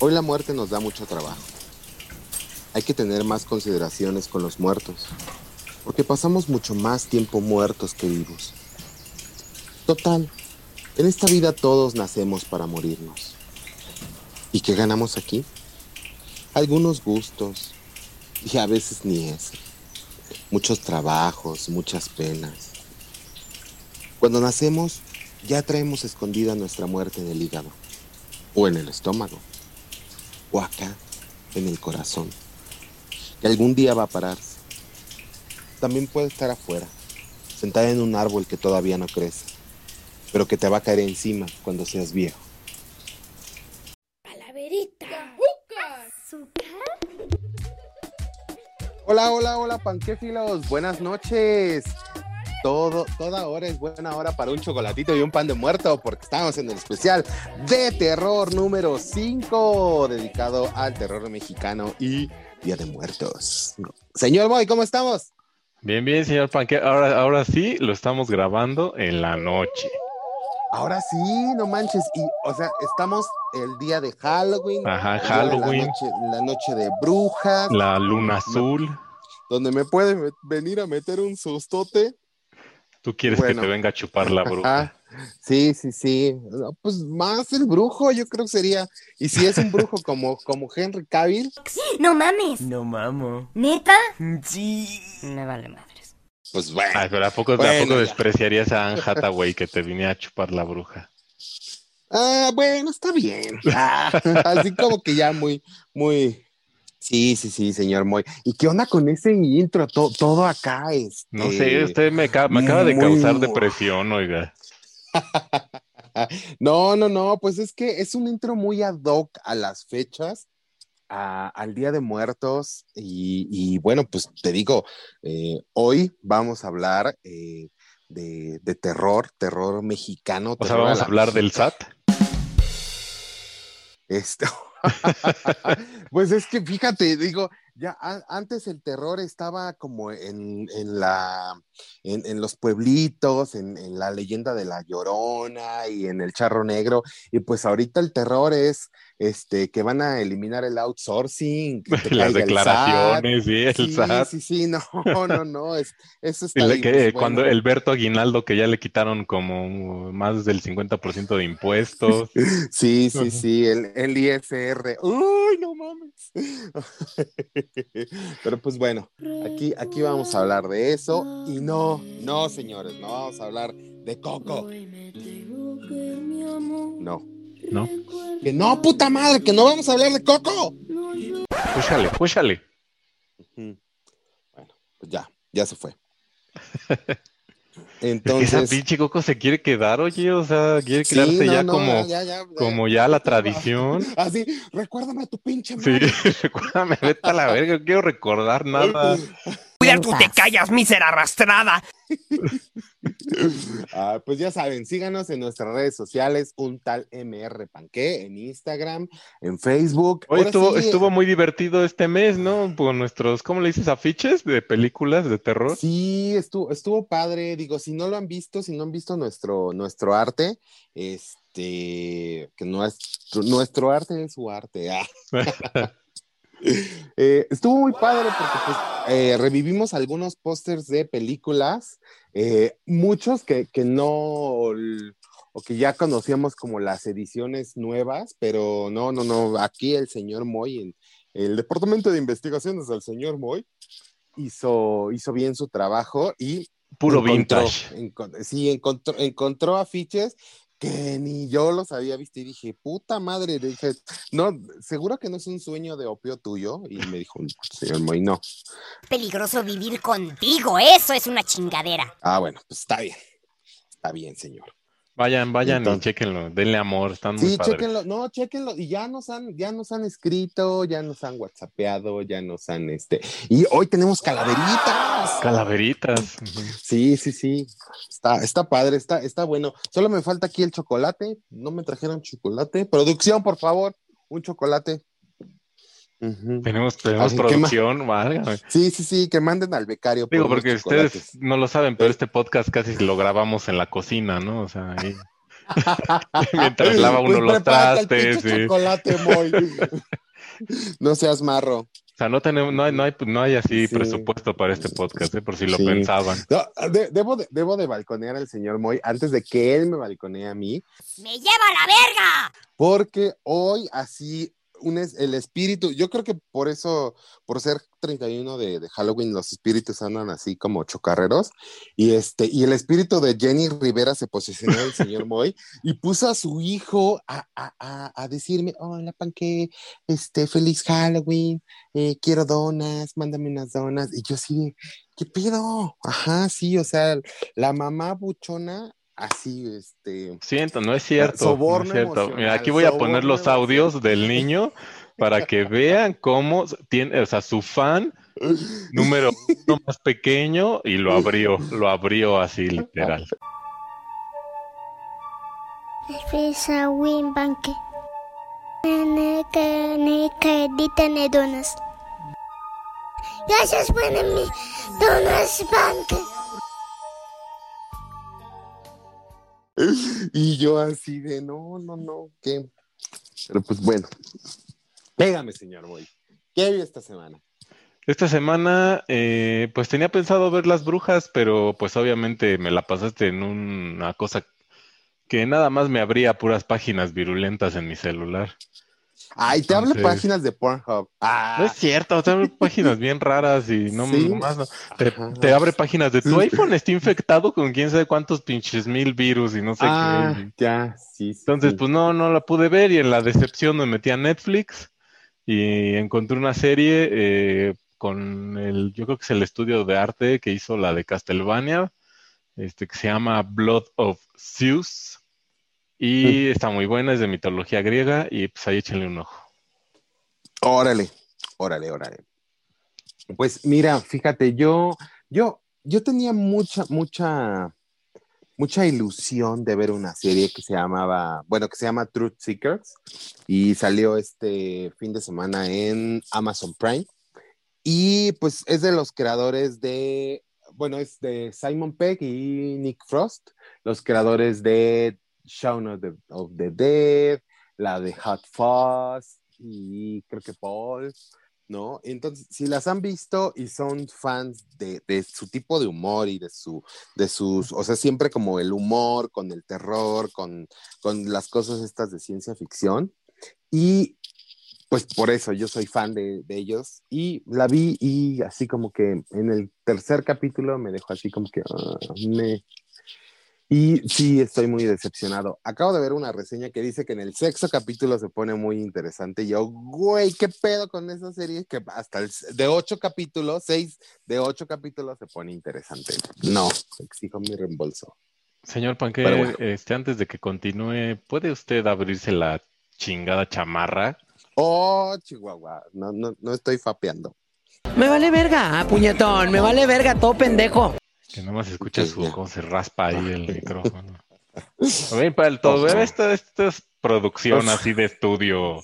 Hoy la muerte nos da mucho trabajo. Hay que tener más consideraciones con los muertos, porque pasamos mucho más tiempo muertos que vivos. Total, en esta vida todos nacemos para morirnos. ¿Y qué ganamos aquí? Algunos gustos, y a veces ni eso. Muchos trabajos, muchas penas. Cuando nacemos, ya traemos escondida nuestra muerte en el hígado, o en el estómago, o acá, en el corazón, que algún día va a pararse. También puede estar afuera, sentada en un árbol que todavía no crece, pero que te va a caer encima cuando seas viejo. Calaverita. Hola, hola, hola, panquéfilos. Buenas noches. Todo, toda hora es buena hora para un chocolatito y un pan de muerto, porque estamos en el especial de terror número 5, dedicado al terror mexicano y Día de Muertos. Señor Boy, ¿cómo estamos? Bien, bien, señor Panque. Ahora, ahora sí lo estamos grabando en la noche. Ahora sí, no manches. Y, o sea, estamos el día de Halloween. Ajá, Halloween. La noche, la noche de brujas. La luna azul. Donde me puede venir a meter un sustote. Tú quieres Bueno. que te venga a chupar la bruja. Ajá. Sí, sí, sí. No, Pues más el brujo, yo creo que sería. Y si es un brujo como, como Henry Cavill, No mames. No mamo. ¿Neta? Sí. Me vale madres. pues bueno. Ay, pero ¿a poco, ¿a Bueno, poco ya. despreciarías a Anne Hathaway que te viniera a chupar la bruja? Ah, bueno, está bien. Ah, así como que ya muy, muy. Sí, sí, sí, señor Moy. ¿Y qué onda con ese intro? To- todo acá es. No sé, usted me, ca- me acaba de muy- causar depresión, oiga. No, no, no, pues es que es un intro muy ad hoc a las fechas, a- al Día de Muertos. Y, y bueno, pues te digo, eh, hoy vamos a hablar eh, de, de terror, terror mexicano. O sea, vamos a la hablar del SAT. Esto. pues es que fíjate, digo, ya a- antes el terror estaba como en, en la en, en los pueblitos, en, en la leyenda de la Llorona y en el Charro Negro, y pues ahorita el terror es este que van a eliminar el outsourcing, que Las caiga el declaraciones, sí, el. Sí, SAT. sí, sí, no, no, no, es, eso está Y ahí, que, pues, cuando bueno. Aguinaldo, que ya le quitaron como más del 50% de impuestos. Sí, sí, sí, el, el ISR. ¡Uy, no mames! Pero pues bueno, aquí, aquí vamos a hablar de eso. Y no, no, señores, no vamos a hablar de Coco. No. ¿No? Que no, puta madre, que no vamos a hablar de Coco. Púchale, púchale. Bueno, pues ya, ya se fue. Es que esa Entonces. pinche Coco se quiere quedar, oye, o sea, quiere sí, quedarse no, ya no, como, ya, ya, como ya la tradición. Así, recuérdame a tu pinche Sí, madre. recuérdame, vete a la verga, no quiero recordar nada. Cuidar tú te callas, mísera arrastrada. Ah, pues ya saben, síganos en nuestras redes sociales, un tal MR Panqué, en Instagram, en Facebook. Hoy estuvo, sí, estuvo muy divertido este mes, ¿no? Con nuestros, ¿cómo le dices? Afiches de películas de terror. Sí, estuvo, estuvo padre. Digo, si no lo han visto, si no han visto nuestro, nuestro arte, este, que no es, nuestro arte es su arte. ah. Eh, estuvo muy padre porque pues, eh, revivimos algunos pósters de películas, eh, muchos que, que no, o que ya conocíamos como las ediciones nuevas, pero no, no, no, aquí el señor Moy, en el departamento de investigaciones del señor Moy, hizo, hizo bien su trabajo y Puro encontró- vintage. sí, encontró, encontró afiches que ni yo los había visto y dije, puta madre, dije, no, seguro que no es un sueño de opio tuyo. Y me dijo, señor Moy, no. Peligroso vivir contigo. Eso es una chingadera. Ah, bueno, pues está bien. Está bien, señor. Vayan, vayan Entonces- y chéquenlo, denle amor, están muy Sí, padres. chéquenlo, no, chéquenlo, y ya nos han, ya nos han escrito, ya nos han whatsappeado, ya nos han este, y hoy tenemos calaveritas. Calaveritas. Sí, sí, sí. Está, está padre, está, está bueno. Solo me falta aquí el chocolate. No me trajeron chocolate. Producción, por favor, un chocolate. Tenemos, tenemos producción, válgame. Sí, sí, sí, que manden al becario. Digo, porque ustedes no lo saben, pero este podcast casi lo grabamos en la cocina, ¿no? O sea, ahí Mientras lava uno Pues los el trastes. pinche sí. chocolate, Moy. no seas marro. O sea, no tenemos, no hay, no hay, no hay así Sí. presupuesto para este podcast, ¿eh? por si lo Sí. pensaban. No, de- debo, de, debo de balconear al señor Moy antes de que él me balconee a mí, ¡Me lleva a la verga! porque hoy así un es, el espíritu, yo creo que por eso, por ser 31 de, de Halloween, los espíritus andan así como chocarreros, y este, y el espíritu de Jenny Rivera se posicionó el señor Moy y puso a su hijo a, a, a, a decirme, hola panque, este, feliz Halloween, eh, quiero donas, mándame unas donas, y yo de, ¿qué pedo? Ajá, sí, o sea, la mamá buchona, así, este, Siento, no es cierto. Soborno no es cierto. Mira, aquí voy a poner los audios del niño para que vean cómo tiene, o sea, su fan número uno más pequeño y lo abrió, lo abrió así literal. Gracias, donas banque. Y yo así de, no, no, no, ¿qué? Pero pues bueno, pégame, señor Boy. ¿Qué vi esta semana? Esta semana, eh, pues tenía pensado ver las brujas, pero pues obviamente me la pasaste en una cosa que nada más me abría puras páginas virulentas en mi celular. Ay, te hablo páginas de Pornhub. Ah, No es cierto, te abre páginas bien raras y no ¿Sí? nomás no. Te, abre páginas de tu iPhone, está infectado con quién sabe cuántos pinches mil virus y no sé ah, qué. ya, sí, sí. Entonces, pues no, no la pude ver y en la decepción me metí a Netflix y encontré una serie eh, con el, yo creo que es el estudio de arte que hizo la de Castlevania, este que se llama Blood of Zeus y está muy buena, es de mitología griega y pues ahí échenle un ojo. Órale, órale, órale. Pues mira, fíjate, yo, yo, yo tenía mucha, mucha, mucha ilusión de ver una serie que se llamaba, bueno, que se llama Truth Seekers y salió este fin de semana en Amazon Prime. Y pues es de los creadores de, bueno, es de Simon Pegg y Nick Frost, los creadores de Shaun of the, of the Dead, la de Hot Fuzz y creo que Paul, ¿no? Entonces, si las han visto y son fans de, de su tipo de humor y de su, de sus, o sea, siempre como el humor, con el terror, con, con las cosas estas de ciencia ficción. Y pues por eso yo soy fan de, de ellos y la vi y así como que en el tercer capítulo me dejó así como que ah, me... Y sí, estoy muy decepcionado. Acabo de ver una reseña que dice que en el sexto capítulo se pone muy interesante. Y yo, güey, ¿qué pedo con esa serie? Que hasta el, de ocho capítulos, seis de ocho capítulos se pone interesante. No, exijo mi reembolso. Señor Panque, Pero bueno. este, antes de que continúe, ¿puede usted abrirse la chingada chamarra? Oh, Chihuahua, no, no, no estoy fapeando. Me vale verga, puñetón, me vale verga, todo pendejo. Que nada más escucha su, cómo se raspa ahí el micrófono. A ver, para el todo, Ojo. esta, esta es producción Ojo. así de estudio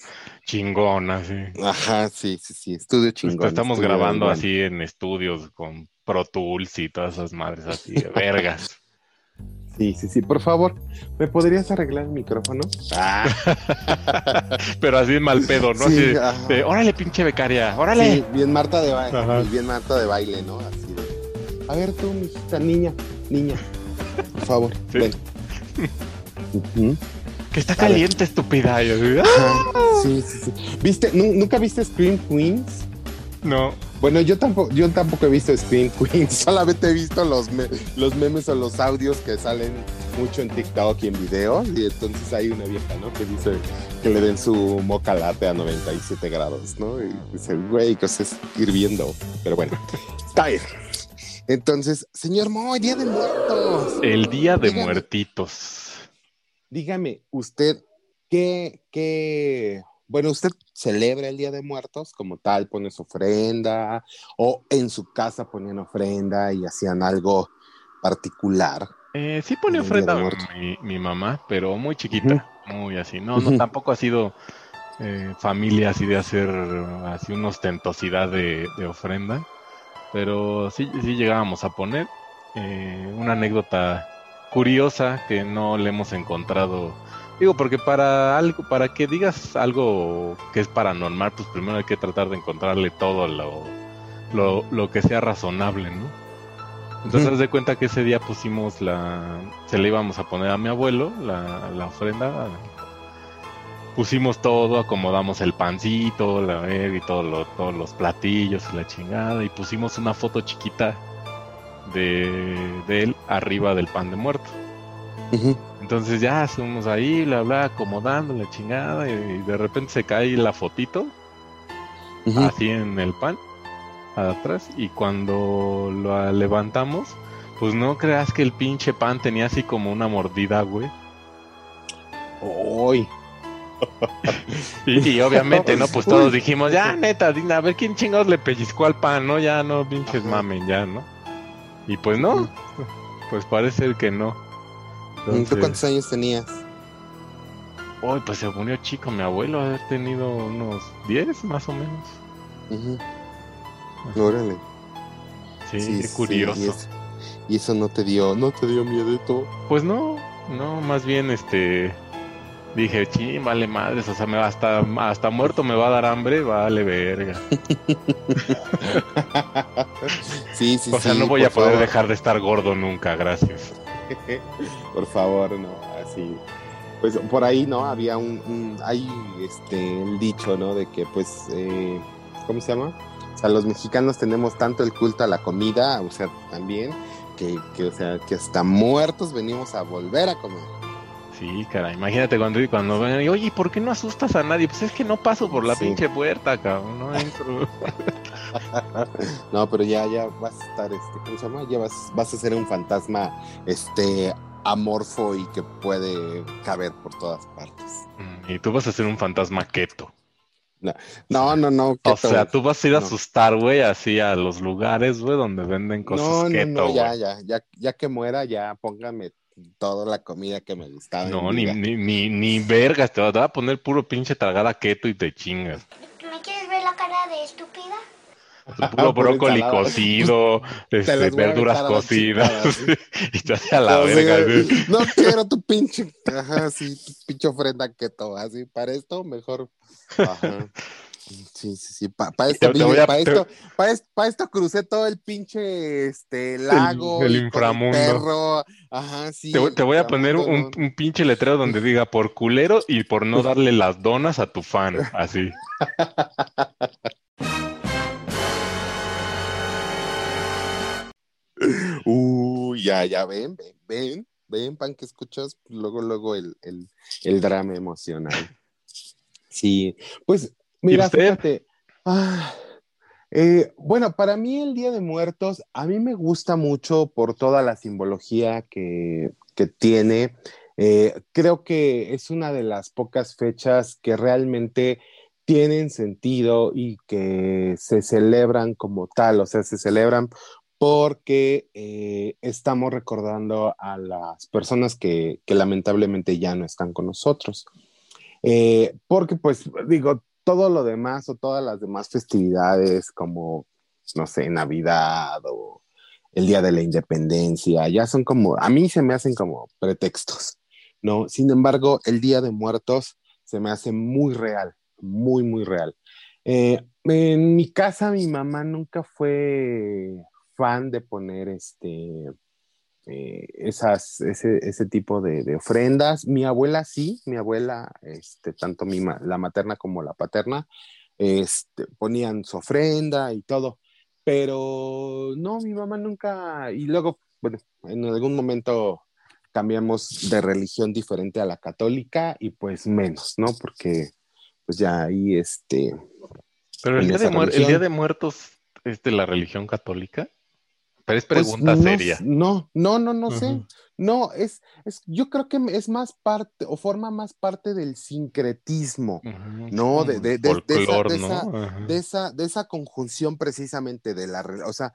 chingón, así. Ajá, sí, sí, sí, estudio chingón. Estamos estudio grabando así en estudios con Pro Tools y todas esas madres así de vergas. Sí, sí, sí, por favor, ¿me podrías arreglar el micrófono? Ah, Pero así mal pedo, ¿no? Sí, así de, órale, pinche becaria, órale. sí, bien Marta de baile, bien Marta de baile, ¿no? Así a ver tú, mijita, niña, niña, por favor, Sí. ven. Que está caliente, estúpida. Sí, sí, sí. ¿Viste? ¿Nu- ¿Nunca viste Scream Queens? No, Bueno, yo tampoco, yo tampoco he visto Scream Queens, solamente he visto los, me- los memes o los audios que salen mucho en TikTok y en videos, y entonces hay una vieja, ¿no? Que dice que le den su moca latte a 97 grados, ¿no? Y dice, güey, que se es hirviendo, pero bueno, está bien. Entonces, señor Moy, Día de Muertos. el día de Dígame. muertitos. Dígame, usted, ¿qué, qué, bueno, usted celebra el Día de Muertos como tal, pone su ofrenda, o en su casa ponían ofrenda y hacían algo particular? Eh, sí pone ofrenda mi, mi mamá, pero muy chiquita, muy así. No, no, tampoco ha sido eh, familia así de hacer así una ostentosidad de, de ofrenda, pero sí, sí llegábamos a poner. Eh, una anécdota curiosa que no le hemos encontrado. Digo, porque para algo, para que digas algo que es paranormal, pues primero hay que tratar de encontrarle todo lo, lo, lo que sea razonable, ¿no? Entonces, de cuenta que ese día pusimos la. Se le íbamos a poner a mi abuelo, la, la ofrenda. Pusimos todo, acomodamos el pancito, la y todo lo- todos los platillos y la chingada. Y pusimos una foto chiquita de, de él arriba del pan de muerto. Entonces ya estuvimos ahí, bla, bla, acomodando la chingada. Y de repente se cae la fotito así en el pan atrás y cuando lo levantamos pues no creas que el pinche pan tenía así como una mordida güey Uy. y, y obviamente no pues todos dijimos ya neta a ver quién chingados le pellizcó al pan no ya no pinches mamen ya no y pues no pues parece que no. ¿Tú Entonces, cuántos años tenías? uy, pues se murió chico mi abuelo haber tenido unos 10 más o menos. Ujú. Órale. sí, Sí, qué sí, curioso. y, eso, y eso no te dio, no te dio miedito. Pues no, no, más bien este dije, ching, vale madres, o sea, me va hasta, hasta muerto me va a dar hambre, vale verga. sí, sí, o sea, sí, no voy a poder favor. dejar de estar gordo nunca, gracias. por favor, no, así. Pues por ahí, ¿no? Había un, un- hay este, el dicho, ¿no? De que, pues, eh, ¿cómo se llama? O sea, los mexicanos tenemos tanto el culto a la comida, o sea, también, que, que, o sea, que hasta muertos venimos a volver a comer. Sí, cara, imagínate cuando, cuando ven y, oye, ¿por qué no asustas a nadie? Pues es que no paso por la Sí. pinche puerta, cabrón, no entro. No, pero ya, ya vas a estar, este, ¿cómo se llama? Ya vas, vas a ser un fantasma, este, amorfo y que puede caber por todas partes. Mm, y tú vas a ser un fantasma keto. No, no, no. O sea, tú vas a ir a asustar, güey, así a los lugares, güey, donde venden cosas no, no, keto, no, ya, ya, ya, ya que muera, ya póngame toda la comida que me gustaba. No, ni, ni, ni, ni vergas, te va te va a poner puro pinche tragada keto y te chingas. ¿Me quieres ver la cara de estúpida? Puro Puro brócoli cocido, este, verduras cocidas, y te hace a la O sea, verga. ¿sí? No quiero tu pinche, ajá, sí, tu pinche ofrenda keto, así, para esto mejor, ajá. Sí, sí, sí, para esto, te voy a- para te- esto, esto, pa' esto crucé todo el pinche, este, lago. el inframundo. perro, ajá, sí. Te, voy- el te voy a poner un, un pinche letrero donde diga por culero y por no darle las donas a tu fan, así. Uy, ya, ya, ven, ven, ven, ven, pan que escuchas, luego, luego el, el, el drama emocional. Sí, pues, mira, fíjate, ah, eh, bueno, para mí el Día de Muertos, a mí me gusta mucho por toda la simbología que, que tiene. Eh, creo que es una de las pocas fechas que realmente tienen sentido y que se celebran como tal, o sea, se celebran porque eh, estamos recordando a las personas que, que lamentablemente ya no están con nosotros. Eh, porque pues digo, todo lo demás o todas las demás festividades como, no sé, Navidad o el Día de la Independencia, ya son como, a mí se me hacen como pretextos, ¿no? Sin embargo, el Día de Muertos se me hace muy real, muy, muy real. Eh, en mi casa mi mamá nunca fue fan de poner este eh, esas, ese, ese tipo de, de, ofrendas. Mi abuela sí, mi abuela, este, tanto mi ma la materna como la paterna, este, ponían su ofrenda y todo, pero no, mi mamá nunca, y luego, bueno, en algún momento cambiamos de religión diferente a la católica y pues menos, ¿no? Porque pues ya ahí, este... Pero el día, de el día de muertos es de la religión católica. Pero es pregunta pues no, seria. No, no, no, no uh -huh. sé. No, es, es, yo creo que es más parte o forma más parte del sincretismo, uh -huh. ¿no? De, de, de, Folclor, de, esa, ¿no? esa, uh -huh. de, esa, de esa conjunción precisamente de la, o sea,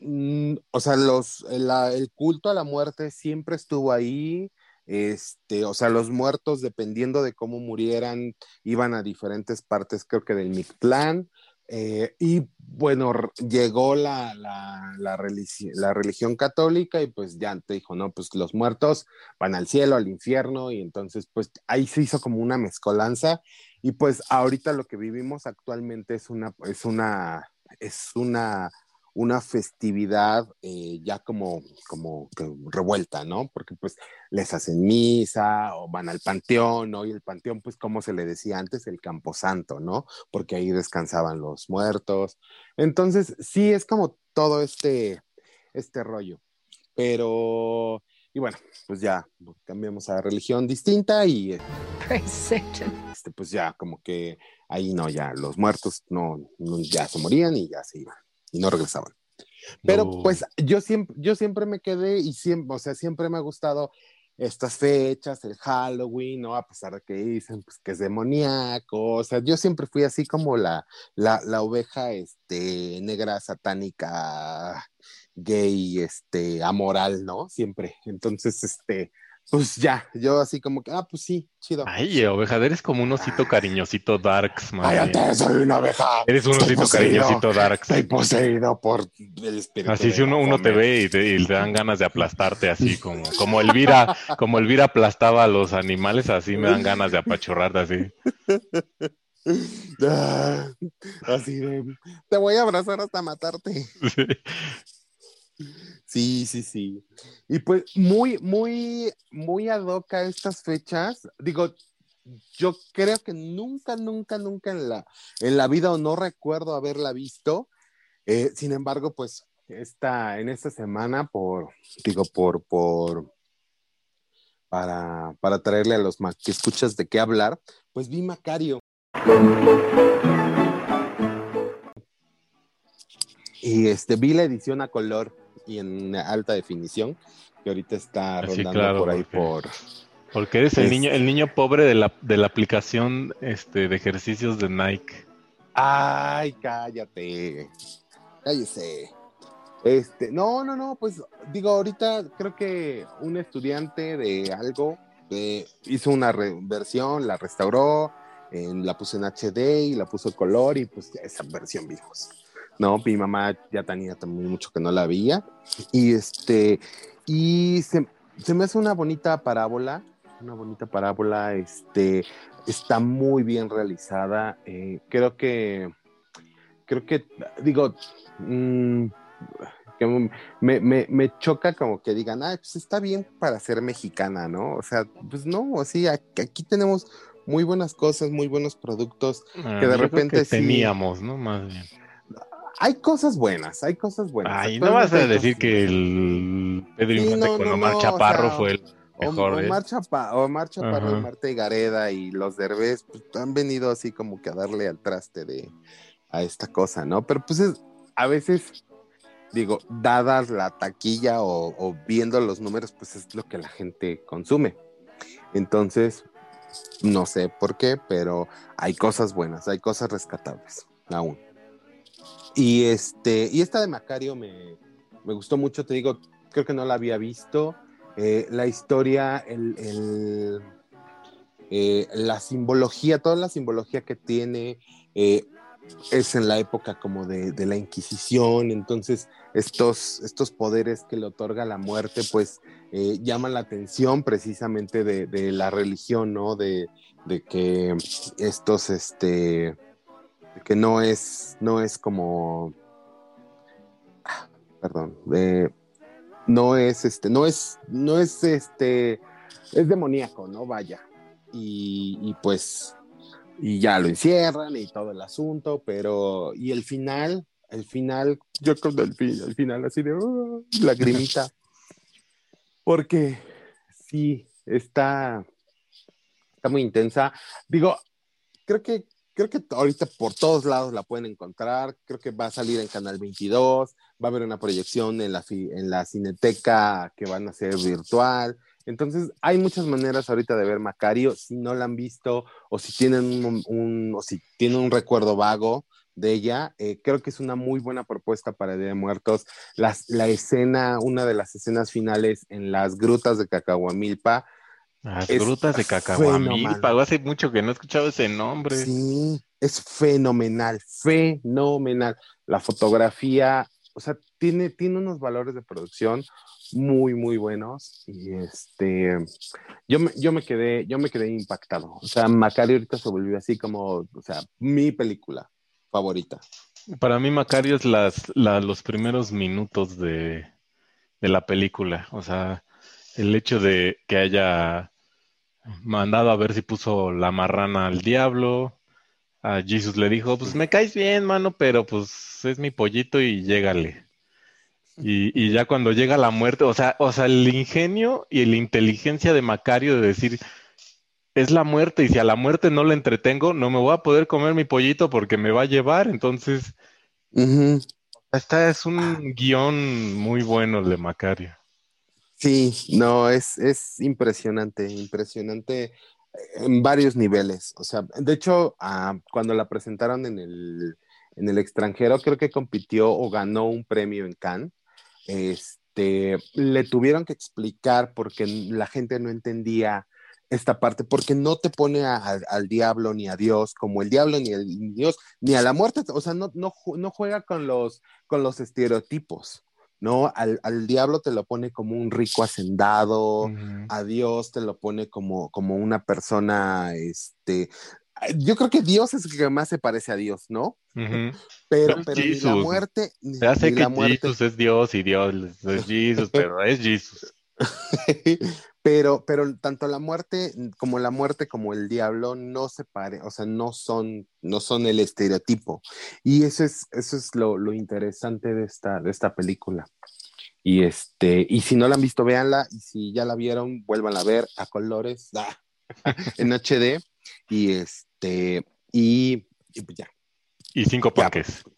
mm, o sea, los, la, el culto a la muerte siempre estuvo ahí, este, o sea, los muertos, dependiendo de cómo murieran, iban a diferentes partes, creo que del Mictlán, Eh, y bueno, llegó la, la, la, la religión católica y pues ya te dijo, no, pues los muertos van al cielo, al infierno y entonces pues ahí se hizo como una mezcolanza y pues ahorita lo que vivimos actualmente es una, es una, es una, una festividad eh, ya como, como que revuelta, ¿no? Porque pues les hacen misa o van al panteón, ¿no? Y el panteón, pues como se le decía antes, el camposanto, ¿no? Porque ahí descansaban los muertos. Entonces, sí, es como todo este, este rollo. Pero, y bueno, pues ya cambiamos a religión distinta y este, pues ya como que ahí no, ya los muertos no, no- ya se morían y ya se iban y no regresaban. Pero No. pues yo siempre, yo siempre me quedé y siempre, o sea, siempre me ha gustado estas fechas, el Halloween, ¿no? A pesar de que dicen pues, que es demoníaco, o sea, yo siempre fui así como la, la, la oveja este, negra, satánica, gay, este, amoral, ¿no? Siempre. Entonces, este, pues ya, yo así como que, ah, pues sí, chido. Ay, oveja, eres como un osito cariñosito darks, bien. Cállate, soy una oveja. Eres un Estoy osito poseído. cariñosito darks. Estoy poseído por el espíritu. Así si uno, uno te ve y te, y te dan ganas de aplastarte así como, como Elvira, como Elvira aplastaba a los animales, así me dan ganas de apachurrarte así. Ah, así de, te voy a abrazar hasta matarte. Sí, sí, sí. Y pues muy, muy, muy ad hoc estas fechas. Digo, yo creo que nunca, nunca, nunca en la, en la vida o no recuerdo haberla visto. Eh, sin embargo, pues esta, en esta semana, por, digo, por, por, para, para traerle a los que escuchas de qué hablar, pues vi Macario. Y este, vi la edición a color y en alta definición, que ahorita está Ah, Sí, rondando claro, por ahí porque- por... Porque eres el Es- niño, el niño pobre de la, de la aplicación este, de ejercicios de Nike. Ay, cállate. Cállese. Este, no, no, no, pues digo, ahorita creo que un estudiante de algo eh, hizo una versión, la restauró, en- la puso en HD y la puso color y pues esa versión vimos. No, mi mamá ya tenía también mucho que no la veía y este, y se, se me hace una bonita parábola, una bonita parábola, este, está muy bien realizada. eh, creo que, creo que, digo, mm, que me, me, me choca como que digan, ah, pues está bien para ser mexicana, ¿no? O sea, pues no, así, aquí, aquí tenemos muy buenas cosas, muy buenos productos. Ah, Que de repente que sí. teníamos, ¿no? Más bien. Hay cosas buenas, hay cosas buenas. Ay, no vas a decir que el Pedro Sí, Infante no, con no, Omar no, o Chaparro sea, fue el mejor. ¿eh? Omar, Chapa- Omar Chaparro Ajá. y Marta Gareda y los Derbez pues, han venido así como que a darle al traste de a esta cosa, ¿no? Pero pues es, a veces, digo, dadas la taquilla o, o viendo los números, pues es lo que la gente consume. Entonces, no sé por qué, pero hay cosas buenas, hay cosas rescatables aún. Y este, y esta de Macario me, me gustó mucho, te digo, creo que no la había visto. Eh, la historia, el, eh, la simbología, toda la simbología que tiene eh, es en la época como de, de, la Inquisición, entonces estos, estos poderes que le otorga la muerte pues llaman la atención precisamente de, de la religión, ¿no? De, de que estos, este, que no es, no es como, ah, perdón, de no es este, no es, no es este, es demoníaco, ¿no? Vaya. Y, y, pues, y ya lo encierran y todo el asunto, pero, y el final, el final, yo creo el, el final así de uh, lagrimita, porque sí, está, está muy intensa. Digo, creo que creo que ahorita por todos lados la pueden encontrar. Creo que va a salir en Canal 22, va a haber una proyección en la, en la Cineteca que van a ser virtual. Entonces, hay muchas maneras ahorita de ver Macario. Si no la han visto o si tienen un, o si tienen un recuerdo vago de ella, eh, creo que es una muy buena propuesta para Día de Muertos. Las, la escena, una de las escenas finales en las grutas de Cacahuamilpa, las grutas de Cacahuamilpa. Hace mucho que no he escuchado ese nombre. Sí, es fenomenal, fenomenal. La fotografía, o sea, tiene, tiene unos valores de producción muy, muy buenos. Y este, yo me, yo me quedé, yo me quedé impactado. O sea, Macario ahorita se volvió así como, o sea, mi película favorita. Para mí, Macario es las, la- los primeros minutos de, de la película. O sea, el hecho de que haya mandado a ver si puso la marrana al diablo. A Jesus le dijo, pues me caes bien, mano, pero pues es mi pollito y llégale. Y, y ya cuando llega la muerte, o sea, o sea, el ingenio y la inteligencia de Macario de decir, es la muerte y si a la muerte no le entretengo, no me voy a poder comer mi pollito porque me va a llevar. Entonces, Ujú. esta es un guion muy bueno el de Macario. Sí, no, es, es impresionante, impresionante en varios niveles. O sea, de hecho, ah, cuando la presentaron en el, en el extranjero, creo que compitió o ganó un premio en Cannes. Este, le tuvieron que explicar porque la gente no entendía esta parte, porque no te pone al diablo ni a Dios, como el diablo ni el Dios, ni a la muerte, o sea, no, no, no juega con los, con los estereotipos. ¿No? Al, al diablo te lo pone como un rico hacendado, a Dios te lo pone como, como una persona, este, yo creo que Dios es el que más se parece a Dios, ¿no? Pero, ni la muerte, ni, Ya sé ni que la muerte, Jesus es Dios y Dios es Jesus, pero es Jesus. pero, pero tanto la muerte como la muerte como el diablo no se pare, o sea, no son, no son el estereotipo. Y eso es, eso es lo, lo interesante de esta, de esta película. Y este, y si no la han visto, véanla, y si ya la vieron, vuelvan a ver a colores, ah, en HD, y este, y, y pues ya. Y cinco ya, escuchas.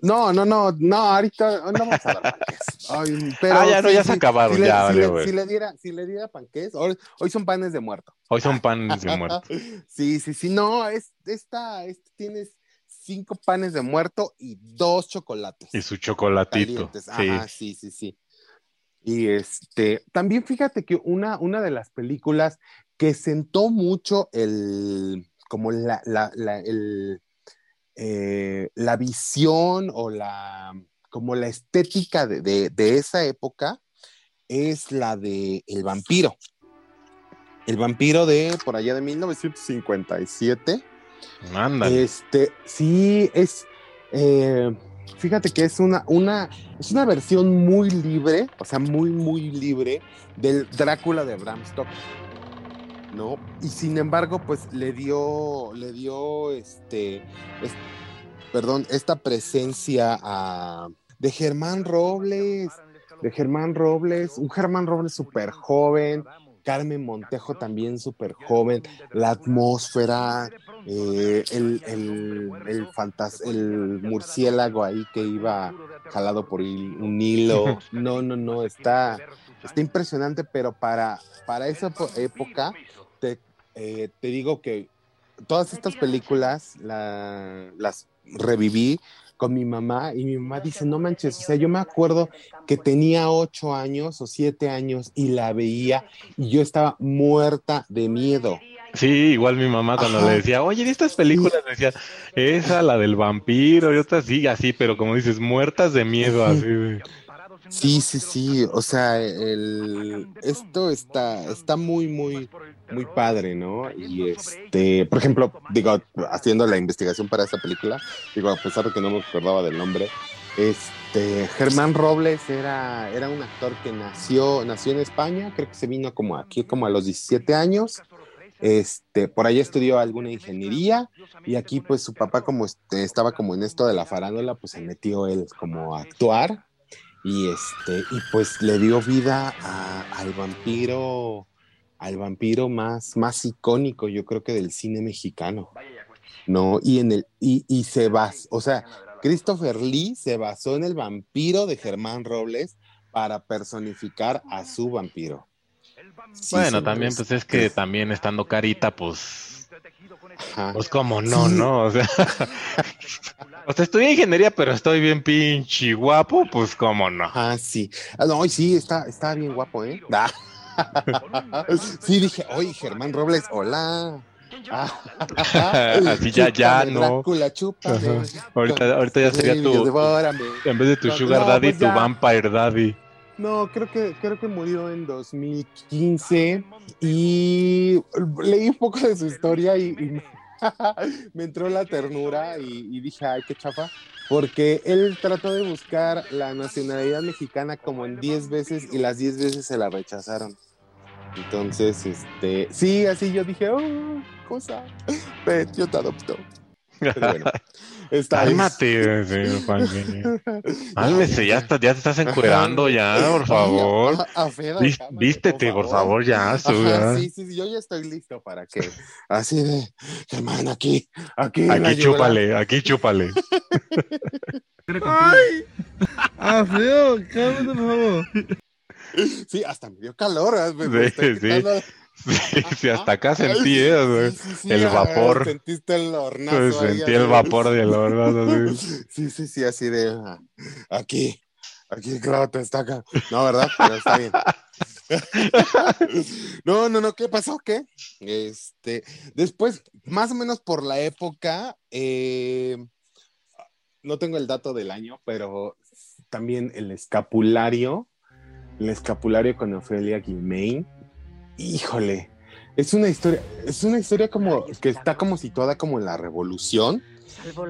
No, no, no, no, ahorita no vamos a dar panques. Ay, pero Ah, ya no, sí, ya se acabaron, si le- ya si le- si le diera, si le diera panques, hoy, hoy son panes de muerto. Hoy son panes de muerto. Sí, sí, sí, no, es, esta, este, tienes cinco panes de muerto y dos chocolates Y su chocolatito. Sí. Ajá, sí, sí, sí. Y este, también fíjate que una, una de las películas que sentó mucho el, como la, la, la, el, eh, la visión o la, como la estética de, de, de esa época es la de El vampiro. El vampiro de por allá de 1957. Ándale. Este, sí, es. eh, fíjate que es una, una, es una versión muy libre, o sea, muy, muy libre del Drácula de Bram Stoker. ¿No? Y sin embargo, pues le dio, le dio este, es- perdón, esta presencia a, de Germán Robles, de Germán Robles, un Germán Robles súper joven, Carmen Montejo también súper joven, la atmósfera, eh, el, el, el, el murciélago ahí que iba jalado por un hilo. No, no, no, está, está impresionante, pero para, para esa po- época, eh, te digo que todas estas películas la- las reviví con mi mamá y mi mamá dice, no manches, o sea, yo me acuerdo que tenía ocho años o siete años y la veía y yo estaba muerta de miedo. Sí, igual mi mamá cuando Ajá. le decía, oye, ¿y estas películas? Decía, esa, la del vampiro, y otras sí, así, pero como dices, muertas de miedo, así. Sí, sí, sí, o sea, el, esto está, está muy, muy, muy padre, ¿no? Y este, por ejemplo, digo, haciendo la investigación para esta película, digo, a pesar de que no me acordaba del nombre, este, Germán Robles era, era un actor que nació, nació en España, creo que se vino como aquí como a los 17 años, este, por ahí estudió alguna ingeniería y aquí pues su papá como este, estaba como en esto de la farándula, pues se metió él como a actuar y este y pues le dio vida a- al vampiro al vampiro más más icónico yo creo que del cine mexicano no y en el y, y se basó o sea Christopher Lee se basó en el vampiro de Germán Robles para personificar a su vampiro. Sí, Bueno, también, pues es que también estando carita, pues. Pues como no, Sí. ¿no? O sea, o sea, estudié ingeniería, pero estoy bien pinche guapo, pues como no. Ah, sí. Ah, no, sí, está, está bien guapo, ¿eh? Ah. Sí, dije, oye, Germán Robles, hola. Así ya, ya, Chúpame, no. Drácula, chúpame. Ajá. Ahorita, ahorita ya sería tu, en vez de tu Sugar no, Daddy, pues tu. Vampire Daddy. No, creo que, creo que murió en 2015 y leí un poco de su historia y, me, entró la ternura y, dije, ay, qué chapa, porque él trató de buscar la nacionalidad mexicana como en 10 veces y las 10 veces se la rechazaron. Entonces, este, sí, así yo dije, oh, cosa, yo te adopto. Pero bueno, esta es- Cálmate, señor. Cálmese, ya, está- ya te estás encuerando ya, por favor. Ajá, a Feda, Vístete, por favor, ya, su, Ajá, ya. sí, sí, sí, yo ya estoy listo para que así de, hermano, aquí, aquí, Aquí yugular". chúpale, aquí chúpale. Ah, feo, cálmate, por favor. Sí, hasta me dio calor. ah, me- Sí, me estoy sí. Sí, sí, hasta acá sentí, eh, sí, sí, el vapor. Sentiste el hornazo. Pues ahí, Sentí el vapor del horno. así. Sí, sí, sí, así de ah, aquí, aquí, claro, te está acá. No, ¿verdad? Pero está bien. No, no, no, ¿qué pasó? ¿Qué? Este, después, más o menos por la época, eh, no tengo el dato del año, pero también el escapulario, el escapulario con Ofelia Guilmain, híjole, es una historia, es una historia como que está como situada como en la revolución.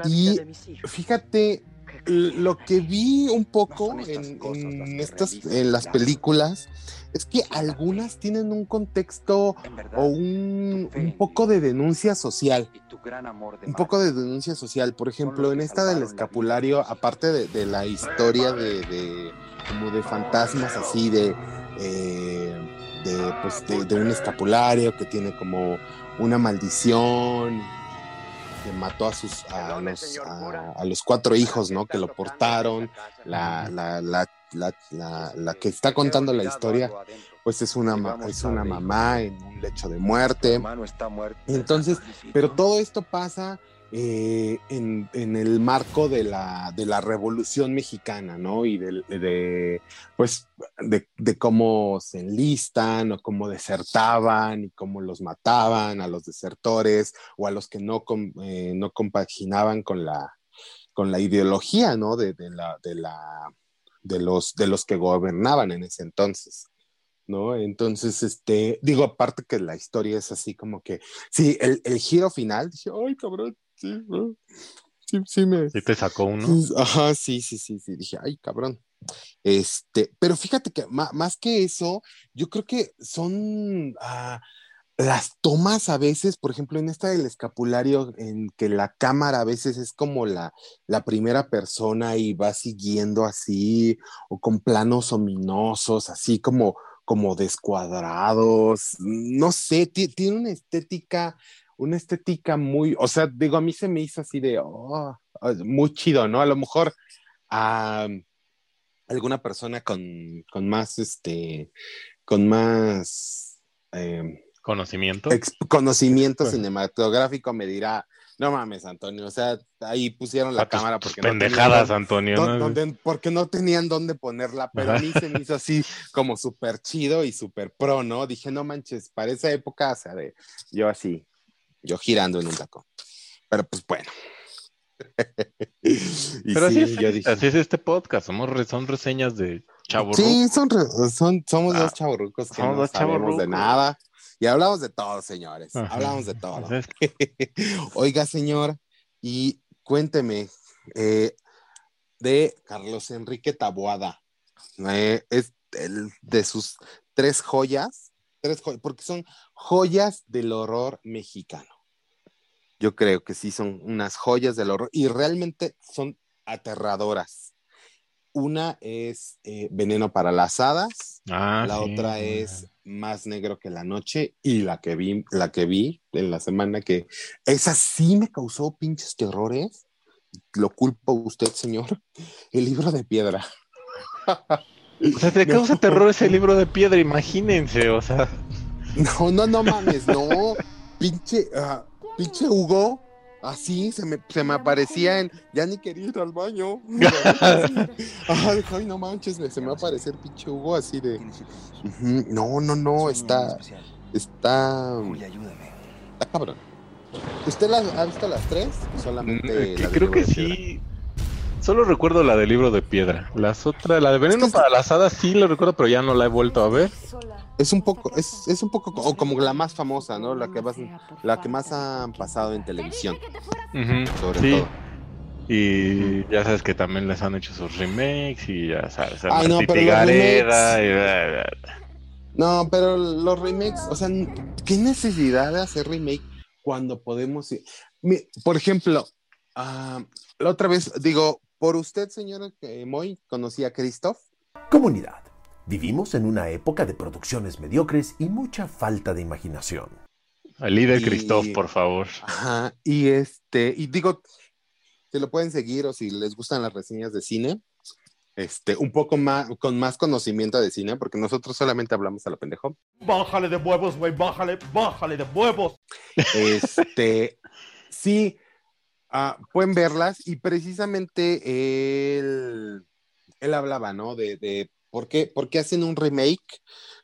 Y fíjate, lo que vi un poco en, en estas, en las películas es que algunas tienen un contexto o un, un poco de denuncia social. Un poco de denuncia social. Por ejemplo, en esta del escapulario, aparte de, de la historia de, de- como de fantasmas así, de, eh, de, pues, de, de un escapulario que tiene como una maldición, que mató a sus a los, a, a los cuatro hijos, ¿no? Que lo portaron. La, la, la, la, la, la que está contando la historia, pues es una, es una mamá en un lecho de muerte. Entonces, pero todo esto pasa eh, en, el marco de la, de la Revolución Mexicana, ¿no? Y del- de, pues, de, de cómo se enlistan o cómo desertaban y cómo los mataban a los desertores o a los que no, eh, no compaginaban con la, con la ideología, ¿no? De, de la, de, la, de, los, de los que gobernaban en ese entonces. ¿no? Entonces, este, digo, aparte que la historia es así como que, sí, el, el giro final, dije, ay, cabrón, sí, ¿no? sí, sí me... Sí te sacó uno. Ajá, sí, sí, sí, sí, dije, ay, cabrón. Este, pero fíjate que más que eso, yo creo que son ah, las tomas a veces, por ejemplo, en esta del escapulario, en que la cámara a veces es como la, la primera persona y va siguiendo así, o con planos ominosos, así como, como descuadrados, no sé, ti- tiene una estética, una estética muy, o sea, digo, a mí se me hizo así de, oh, ah, muy chido, ¿no? A lo mejor a alguna persona con, con más, este, con más eh, Conocimiento. conocimiento Bueno. cinematográfico me dirá, no mames, Antonio, o sea, ahí pusieron la cámara porque no tenían Pendejadas, Antonio. ¿no? donde- porque no tenían dónde ponerla, pero a mí se me hizo así como súper chido y súper pro, ¿no? Dije, no manches, para esa época, o sea, de yo así, yo girando en un taco. Pero pues bueno. Pero sí, así, es, dije, así es este podcast. Somos re- son reseñas de Chavo Sí, son, son, somos Ah, dos chavorrucos que somos no dos sabemos de nada. Y hablamos de todo, señores. Ajá. Hablamos de todo. Oiga, señor, y cuénteme eh, de Carlos Enrique Taboada. Eh, es el de sus tres joyas, tres joyas, porque son joyas del horror mexicano. Yo creo que sí son unas joyas del horror y realmente son aterradoras. Una es eh, Veneno para las Hadas, ah, la sí, otra es Más Negro que la Noche y la que vi, la que vi en la semana que esa sí me causó pinches terrores. Lo culpa usted, señor. El libro de piedra. O sea, te causa terror ese libro de piedra, imagínense, o sea. No, no, no mames, no. Pinche, ah, pinche Hugo. Así se me, se me aparecía en. Ya ni quería ir al baño. Ajá, dije, ay, no manches, se me va a aparecer pinche Hugo así de. No, no, no, está. Está. Está cabrón. ¿Usted las ha visto las tres? Solamente Mm, del creo que piedra. Solo recuerdo la del libro de piedra. Las otras, la de veneno Es que- para las hadas sí la recuerdo, pero ya no la he vuelto a ver. Es un poco, es, es un poco co- o como la más famosa, ¿no? La que más, la que más han pasado en televisión, sobre sí. todo. Y ya sabes que también les han hecho sus remakes y ya sabes, Ay, no, pero los Gareda remakes- y bla, bla, bla. No, pero los remakes, o sea, ¿qué necesidad de hacer remake cuando podemos ir? Por ejemplo, ah, la otra vez, digo, por usted, señor eh, Moy, conocí a Christoph. Comunidad. Vivimos en una época de producciones mediocres y mucha falta de imaginación. El líder Y- Christoph, por favor. Ajá, y este, y digo, se lo pueden seguir o si les gustan las reseñas de cine, este, un poco más, con más conocimiento de cine, porque nosotros solamente hablamos a lo pendejo. Bájale de huevos, güey, bájale, bájale de huevos. Este, sí, ah, pueden verlas y precisamente él, él hablaba, ¿no? De, de por, qué, por qué hacen un remake,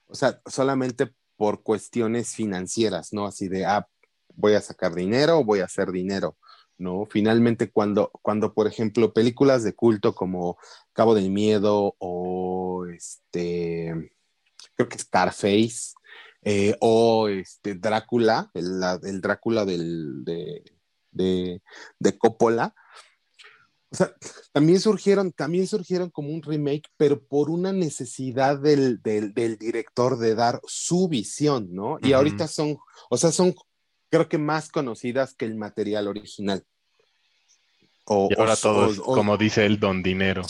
o sea, solamente por cuestiones financieras, ¿no? Así de, ah, voy a sacar dinero o voy a hacer dinero, ¿no? Finalmente, cuando, cuando, por ejemplo, películas de culto como Cabo del Miedo o este, creo que Scarface, eh, o este Drácula, el, el Drácula del, de, de, de Coppola. O sea, también surgieron, también surgieron como un remake, pero por una necesidad del, del, del director de dar su visión, ¿no? Y ahorita son, o sea, son, creo que más conocidas que el material original. O, Y ahora o- todo es, o- o- como dice él, don dinero.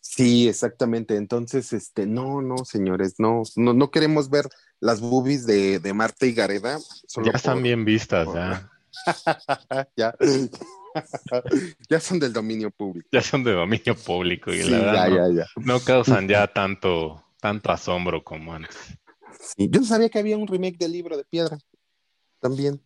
Sí, exactamente. Entonces, este, no, no, señores, no, no, no queremos ver las boobies de, de Marta y Gareda. solo Ya por- están bien vistas, por- ya. ya. ya son del dominio público. Ya son de dominio público y Sí, la verdad ya, no, ya, ya. no causan ya tanto, tanto asombro como antes. Sí, Yo no sabía que había un remake del libro de piedra. También.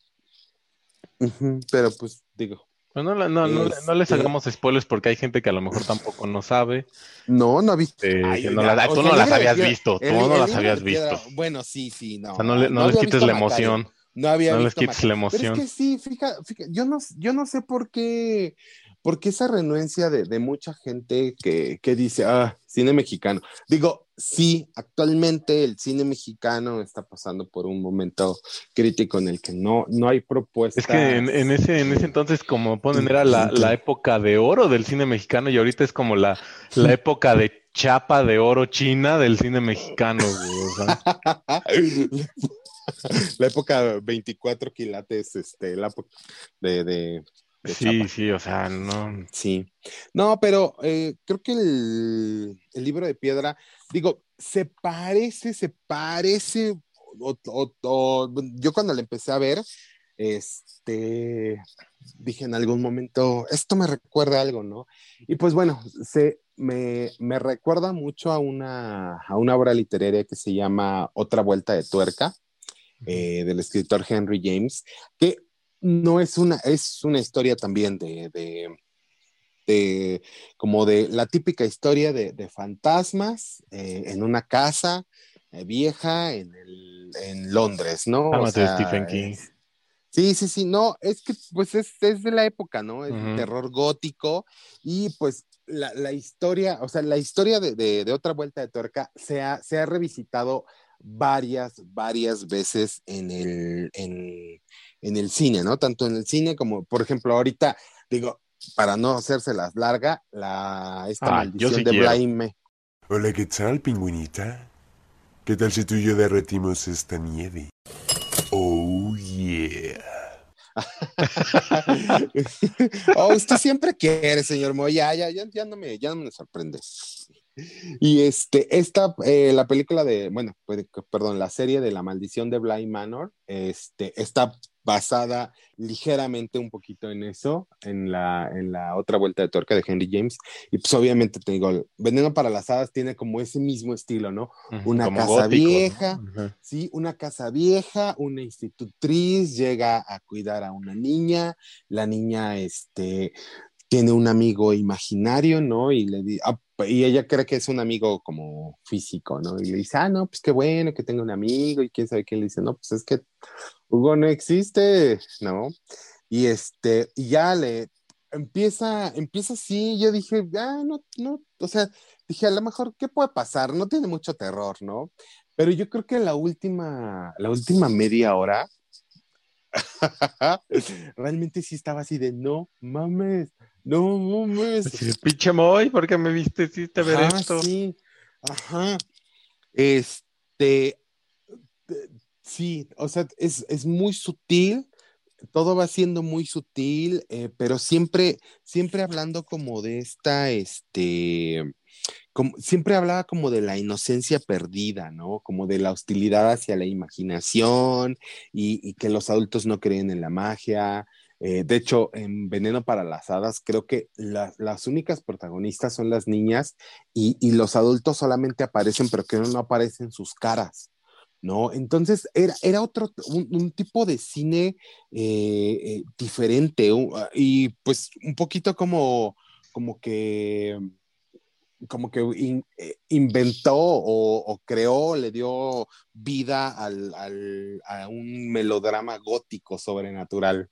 Pero pues digo, Pero no, no, no, no les Este- hagamos spoilers porque hay gente que a lo mejor tampoco no sabe. no, no viste. eh, Ay, que no ya, la- o tú sea, no las habías visto, tú el- no el las habías piedra, visto. Bueno, sí, sí, no. O sea, no, le- no había les quites visto la Macario. No había No les quites la emoción. Pero es que sí, fíjate, fíjate, yo no, yo no sé por qué, por qué esa renuencia de, de mucha gente que, que dice, ah, cine mexicano. Digo, sí, actualmente el cine mexicano está pasando por un momento crítico en el que no, no hay propuestas. Es que en, en ese, en ese entonces, como ponen, era la, la época de oro del cine mexicano y ahorita es como la, la época de chapa de oro china del cine mexicano. güey, o sea. la época 24 quilates, este, la época de, de, de Sí, chapa. sí, o sea, no. Sí. No, pero eh, creo que el, el libro de piedra, digo, se parece, se parece. o- o- o- yo cuando le empecé a ver, este, dije en algún momento, esto me recuerda a algo, ¿no? Y pues bueno, se, me, me recuerda mucho a una, a una obra literaria que se llama Otra Vuelta de Tuerca, eh, del escritor Henry James, que no es una, es una historia también de, de, de como de la típica historia de, de fantasmas eh, en una casa eh, vieja en, el, en Londres, ¿no? O de Stephen King. es- Sí, sí, sí, no, es que pues es, es de la época, ¿no? Es Ujú. terror gótico y pues la, la historia, o sea, la historia de, de- de otra vuelta de tuerca se ha, se ha revisitado varias, varias veces en el, en, en el cine, ¿no? Tanto en el cine como, por ejemplo, ahorita, digo, para no hacérselas larga, la, esta Ah, maldición sí de quiero. Blaime. Hola, ¿qué tal, pingüinita? ¿Qué tal si tú y yo derretimos esta nieve? Oh, usted siempre quiere, señor Moy. Ya, ya, ya, no me, ya no me sorprende. Y este, esta, eh, la película de, bueno, pues, perdón, la serie de La Maldición de Bly Manor, este, está basada ligeramente un poquito en eso, en la, en la otra vuelta de tuerca de Henry James. Y pues obviamente te digo, Veneno para las Hadas tiene como ese mismo estilo, ¿no? Una casa gótico, ¿no? vieja. Sí, una casa vieja, una institutriz llega a cuidar a una niña, la niña este, tiene un amigo imaginario, ¿no? Y le di- ah, y ella cree que es un amigo como físico, ¿no? Y le dice, ah, no, pues qué bueno que tenga un amigo y quién sabe qué le dice, no, pues es que Hugo no existe, ¿no? Y este, y ya le empieza, empieza así, yo dije, ah, no, no, o sea, dije, a lo mejor, ¿qué puede pasar? No tiene mucho terror, ¿no? Pero yo creo que la última, la última media hora, realmente sí estaba así de, no mames, no mames. Pinche Moy, ¿por qué me viste hiciste ver Ajá, esto? Sí, ajá. Este, sí, o sea, es, es muy sutil, todo va siendo muy sutil, eh, pero siempre, siempre hablando como de esta, este, siempre hablaba como de la inocencia perdida, ¿no? Como de la hostilidad hacia la imaginación y, y que los adultos no creen en la magia. Eh, de hecho, en Veneno para las Hadas, creo que la- las únicas protagonistas son las niñas y, y los adultos solamente aparecen, pero que no aparecen sus caras. ¿No? Entonces era, era otro, un, tipo de cine eh, eh, diferente y pues un poquito como, como que como que in- eh, inventó o, o creó, le dio vida al, al- a un melodrama gótico sobrenatural,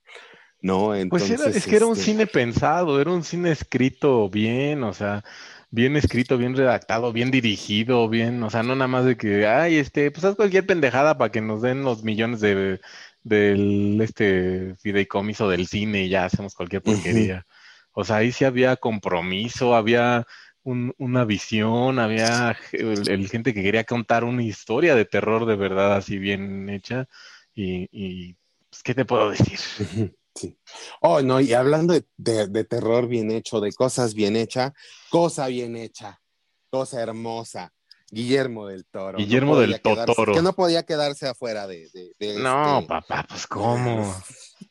¿no? Pues era, Entonces, es que era un este, cine pensado, era un cine escrito bien, o sea, bien escrito, bien redactado, bien dirigido, bien, o sea, no nada más de que, ay, este, pues haz cualquier pendejada para que nos den los millones de del este fideicomiso del cine y ya hacemos cualquier porquería. O sea, ahí sí había compromiso, había un- una visión, había el, el gente que quería contar una historia de terror de verdad así bien hecha y, y pues, ¿qué te puedo decir? Sí. Oh, no, y hablando de, de- de terror bien hecho, de cosas bien hechas, cosa bien hecha, cosa hermosa. Guillermo del Toro. Guillermo del quedarse- Totoro. Que no podía quedarse afuera de, de- de No, este- papá, pues cómo.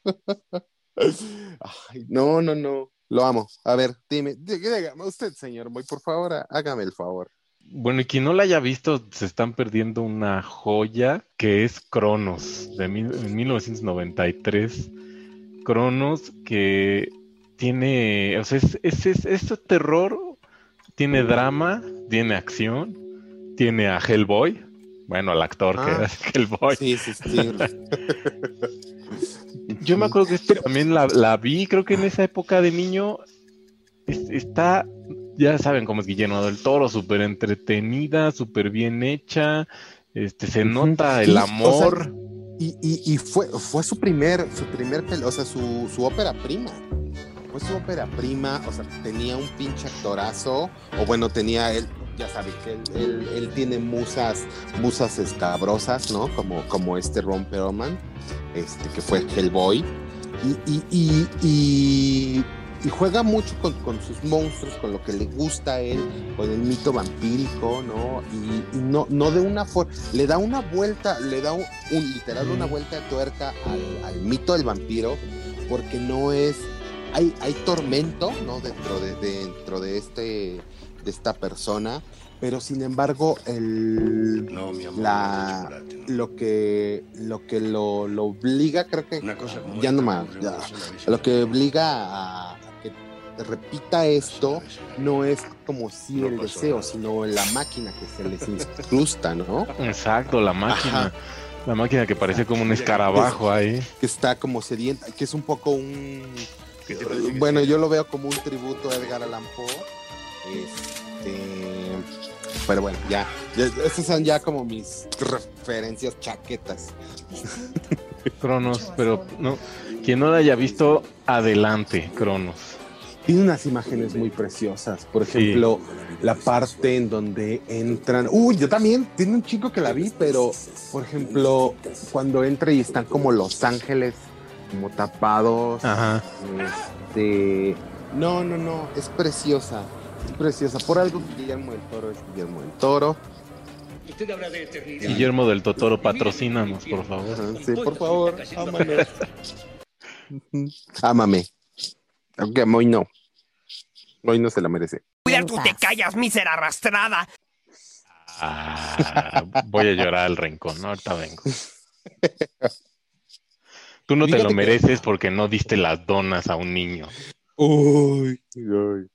Ay, no, no, no. Lo amo. A ver, dime, dí- dígame usted, señor Moy, por favor, há- hágame el favor. Bueno, y quien no la haya visto, se están perdiendo una joya que es Cronos, de mil- en 1993. Cronos que tiene, o sea, es, es, es, es terror, tiene drama, tiene acción, tiene a Hellboy, bueno, al actor que Ah. era Hellboy. Sí, sí, sí. Yo me acuerdo que esto también la, la vi, creo que en esa época de niño es- está, ya saben cómo es Guillermo del Toro, súper entretenida, súper bien hecha, este, se nota el o sea, amor. Y, y- y fue, fue su primer, su primer, o sea, su, su ópera prima. Fue su ópera prima, o sea, tenía un pinche actorazo, o bueno, tenía él, ya sabes que él, él- él tiene musas, musas escabrosas, ¿no? Como, como este Ron Perlman, este, que fue Hellboy. Y, y, y, y- y juega mucho con, con sus monstruos, con lo que le gusta a él, con el mito vampírico, ¿no? Y, no, no de una forma, le da una vuelta, le da un, un- literal una vuelta de tuerca al, al mito del vampiro, porque no es, hay, hay tormento, ¿no? Dentro de, dentro de este, de esta persona, pero sin embargo, el, la, lo que, lo que lo, lo obliga, creo que, ya no más, ya, lo que obliga a, a que repita esto no es como si el deseo, sino la máquina que se les incrusta, ¿no? Exacto, la máquina. Ajá. La máquina que parece como un escarabajo ahí. Que está como sedienta, que es un poco un... Bueno, yo lo veo como un tributo a Edgar Allan Poe. Este, pero bueno, ya, esas son ya como mis referencias chaquetas. Cronos, pero no, quien no la haya visto, adelante, Cronos. Tiene unas imágenes muy preciosas. Por ejemplo, la parte en donde entran. Uy, yo también. Tiene un chico que la vi, pero por ejemplo, cuando entra y están como los ángeles, como tapados. Ajá. Este. No, no, no. Es preciosa. Es preciosa. Por algo Guillermo del Toro es Guillermo del Toro. Guillermo del Totoro, patrocínanos, por favor. Sí, por favor, ámame. Ámame. Aunque Moy no. Moy no se la merece. Cuidar, tú te callas, mísera arrastrada. Ah, voy a llorar al rincón, ¿no? Ahorita vengo. Tú no te lo que- mereces porque no diste las donas a un niño. Uy, uy.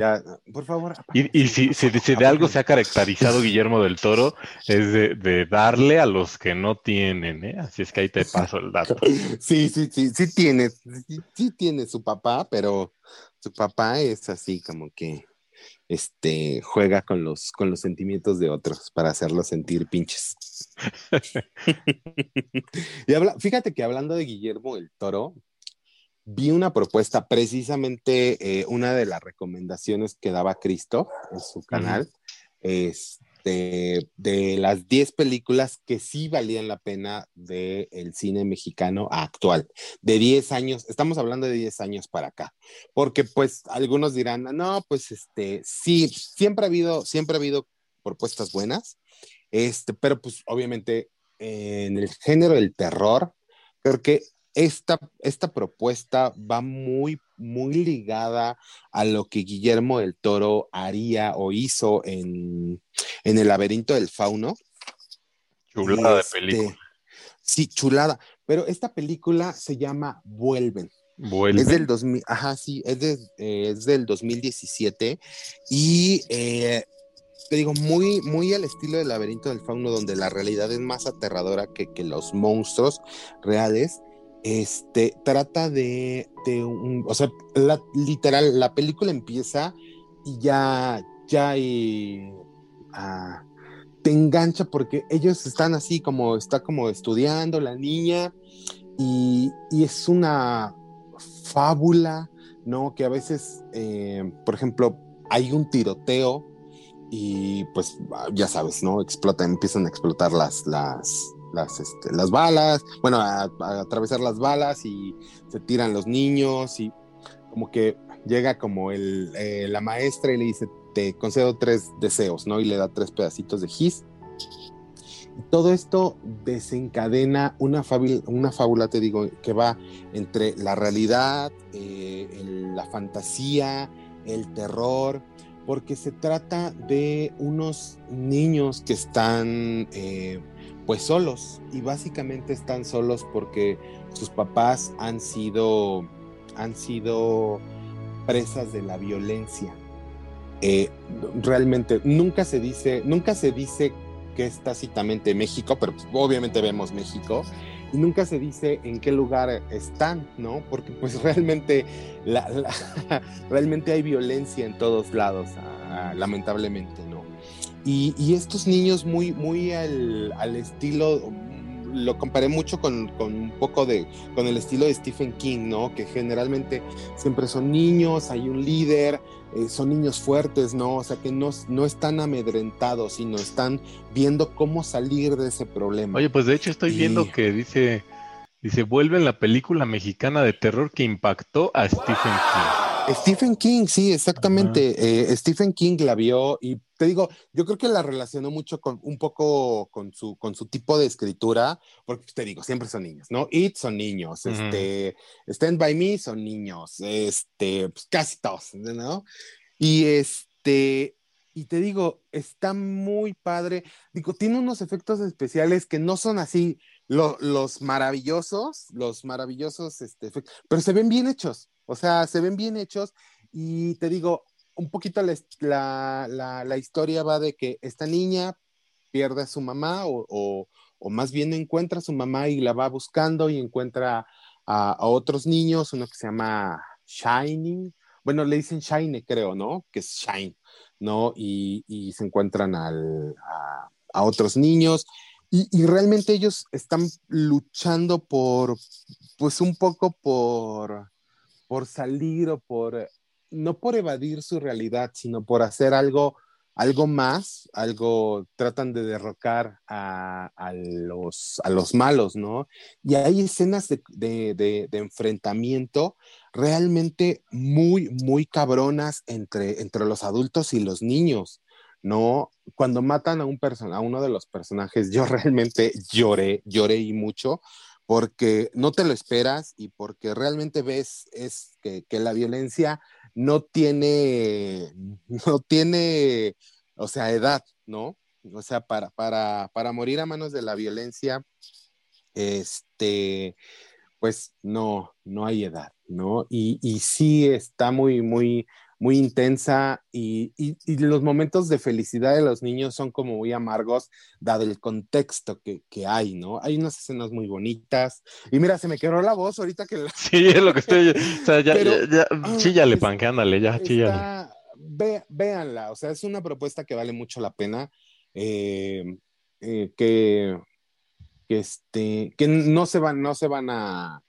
Ya, por favor. Y, y si, si- si de algo se ha caracterizado Guillermo del Toro, es de, de darle a los que no tienen, ¿eh? Así es que ahí te paso el dato. Sí, sí, sí, sí tiene, sí, sí tiene su papá, pero su papá es así como que este juega con los con los sentimientos de otros para hacerlos sentir pinches. y habla, fíjate que hablando de Guillermo el Toro, vi una propuesta, precisamente eh, una de las recomendaciones que daba Cristo en su canal, este, de las 10 películas que sí valían la pena del cine mexicano actual, de 10 años, estamos hablando de 10 años para acá, porque pues algunos dirán, no, pues este, sí, siempre ha habido, siempre ha habido propuestas buenas, este, pero pues obviamente eh, en el género del terror, creo que esta, esta propuesta va muy, muy ligada a lo que Guillermo del Toro haría o hizo en, en El laberinto del fauno. Chulada de Este, película. Sí, chulada. Pero esta película se llama Vuelven. Vuelve. Es del 2000, ajá, sí, es, de- eh, es del 2017 y eh, te digo, muy, muy al estilo del laberinto del fauno, donde la realidad es más aterradora que, que los monstruos reales. Este trata de, de un, o sea, la- literal, la película empieza y ya, ya hay, ah, te engancha porque ellos están así como, está como estudiando la niña y, y es una fábula, ¿no? Que a veces, eh, por ejemplo, hay un tiroteo y pues ya sabes, ¿no? Explota, empiezan a explotar las, las, las, este, las balas, bueno, a, atravesar las balas y se tiran los niños y como que llega como el, eh, la maestra y le dice, te concedo tres deseos, ¿no? Y le da tres pedacitos de gis. Todo esto desencadena una fábula, una fábula, te digo, que va entre la realidad, eh, la fantasía, el terror, porque se trata de unos niños que están eh, pues solos y básicamente están solos porque sus papás han sido han sido presas de la violencia. Eh, realmente nunca se dice, nunca se dice que es tácitamente México, pero pues, obviamente vemos México y nunca se dice en qué lugar están, ¿no? Porque pues realmente, la- realmente hay violencia en todos lados, ah, lamentablemente, ¿no? Y, y estos niños muy, muy al, al estilo, mm, lo comparé mucho con, con un poco de, con el estilo de Stephen King, ¿no? Que generalmente siempre son niños, hay un líder, eh, son niños fuertes, ¿no? O sea, que no, no están amedrentados, sino están viendo cómo salir de ese problema. Oye, pues de hecho estoy Y- viendo que dice, dice, vuelve la película mexicana de terror que impactó a Stephen King. Stephen King, sí, exactamente. Eh, Stephen King la vio y te digo, yo creo que la relacionó mucho con un poco con su, con su tipo de escritura, porque pues, te digo, siempre son niños, ¿no? It son niños, este, Stand By Me son niños, este, pues, casi todos, ¿no? Y este, y te digo, está muy padre. Digo, tiene unos efectos especiales que no son así lo- los maravillosos, los maravillosos, este, pero se ven bien hechos. O sea, se ven bien hechos. Y te digo, un poquito la, la, la- historia va de que esta niña pierde a su mamá o, o- más bien encuentra a su mamá y la va buscando y encuentra a, a otros niños, uno que se llama Shining. Bueno, le dicen Shine, creo, ¿no? Que es Shine, ¿no? Y, y se encuentran al- a, a otros niños. Y, y realmente ellos están luchando por, pues un poco por, por salir o por, no por evadir su realidad, sino por hacer algo, algo más, algo, tratan de derrocar a, a los, a los malos, ¿no? Y hay escenas de, de- enfrentamiento realmente muy, muy cabronas entre, entre los adultos y los niños. ¿no? Cuando matan a un a uno de los personajes, yo realmente lloré, lloré y mucho, porque no te lo esperas y porque realmente ves es que, que la violencia no tiene, no tiene, o sea, edad, ¿no? O sea, para, para, para morir a manos de la violencia, este, pues no, no hay edad, ¿no? Y, y sí está muy, muy, muy intensa y, y, y, los momentos de felicidad de los niños son como muy amargos, dado el contexto que, que, hay, ¿no? Hay unas escenas muy bonitas. Y mira, se me quebró la voz ahorita que... La... Sí, es lo que estoy... O sea, ya, Pero, ya, ya chíllale, es, panque, ándale, ya, está, chíllale. Ve, véanla, o sea, es una propuesta que vale mucho la pena, eh, eh, que, que, este, que no, se van, no se van a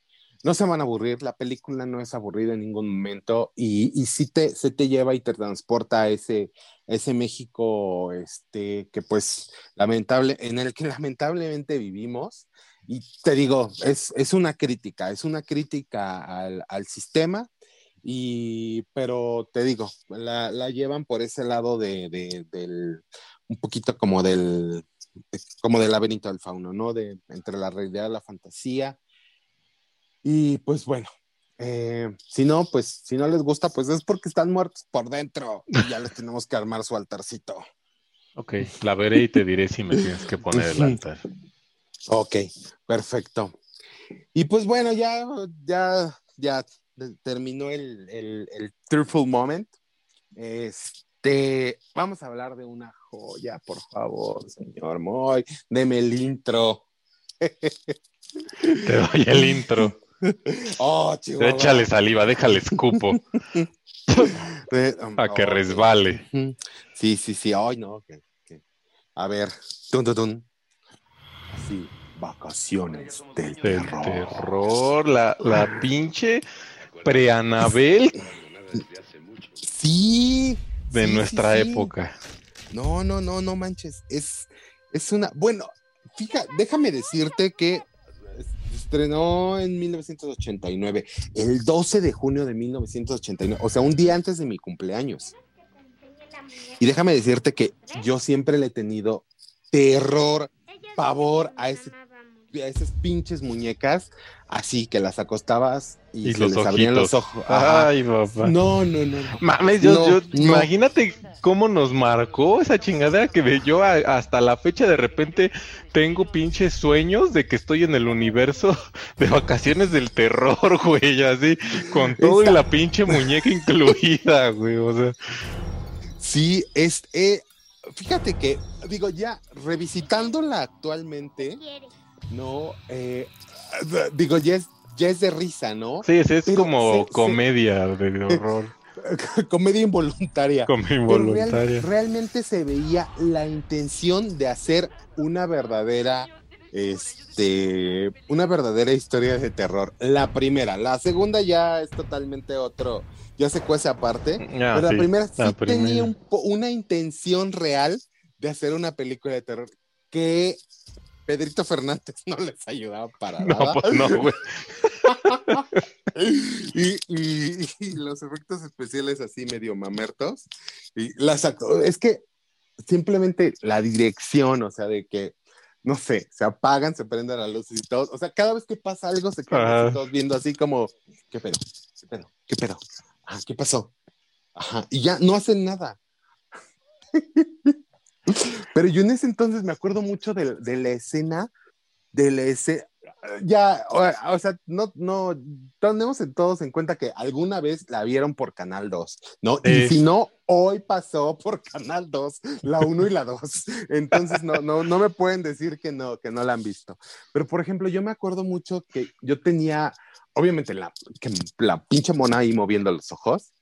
no se van a aburrir, la película no es aburrida en ningún momento y, y sí te, se te lleva y te transporta a ese, ese México este, que pues lamentable, en el que lamentablemente vivimos. Y te digo, es, es una crítica, es una crítica al, al sistema, y, pero te digo, la, la llevan por ese lado de, de, del, un poquito como del, como del laberinto del fauno, ¿no? De, entre la realidad y la fantasía y pues bueno, eh, si no, pues si no les gusta, pues es porque están muertos por dentro y ya les tenemos que armar su altarcito. Ok, la veré y te diré si me tienes que poner el altar. Ok, perfecto. Y pues bueno, ya, ya, ya terminó el, el, el Tearful Moment. Este, vamos a hablar de una joya, por favor, señor Moy. Deme el intro. Te doy el intro. Oh, Chihuahua. Échale saliva, déjale escupo. A que resbale. Sí, sí, sí. Ay, no. Okay, okay. A ver. Tun, tun. Así, vacaciones del, del terror. terror. La, la pinche pre-Anabel. Sí. De sí, nuestra sí. época. No, no, no, no manches. Es, es una. Bueno, fíjate, déjame decirte que estrenó en 1989, el 12 de junio de 1989, o sea, un día antes de mi cumpleaños. Y déjame decirte que yo siempre le he tenido terror, pavor a, ese, a esas pinches muñecas, así que las acostabas y, Y se los les abrían los ojos. Ajá. Ay, papá. No, no, no. Mames, yo, No, yo- no. imagínate cómo nos marcó esa chingadera que yo a- hasta la fecha de repente tengo pinches sueños de que estoy en el universo de vacaciones del terror, güey, así, con todo Esta- y la pinche muñeca incluida, güey, o sea, Sí, es, eh, fíjate que, digo, ya revisitándola actualmente, no, eh, digo, ya es, ya es de risa, ¿no? sí, sí, es Pero como comedia de horror, Comedia involuntaria. comedia real- involuntaria. realmente se veía la intención de hacer una verdadera, este, una verdadera historia de terror. La primera, la segunda ya es totalmente otro, ya se cuece aparte. Ah, pero la sí, primera sí la tenía primera. un po- una intención real de hacer una película de terror que Pedrito Fernández no les ayudaba para No, nada. pues no, güey. y, y- y los efectos especiales así medio mamertos. Y las es que simplemente la dirección, o sea, de que, no sé, se apagan, se prenden las luces y todo. O sea, cada vez que pasa algo se quedan todos viendo así como, ¿qué pedo? ¿Qué pedo? ¿Qué pedo? Ah, ¿qué pasó? Ajá, y ya no hacen nada. Pero yo en ese entonces me acuerdo mucho de, de la escena, de la escena, ya, o, o sea, no, no, tenemos en todos en cuenta que alguna vez la vieron por Canal 2, ¿no? Y si no, hoy pasó por Canal 2, la 1 y la 2. Entonces, no, no, no me pueden decir que no, que no la han visto. Pero, por ejemplo, yo me acuerdo mucho que yo tenía, obviamente, la, que, la pinche mona ahí moviendo los ojos.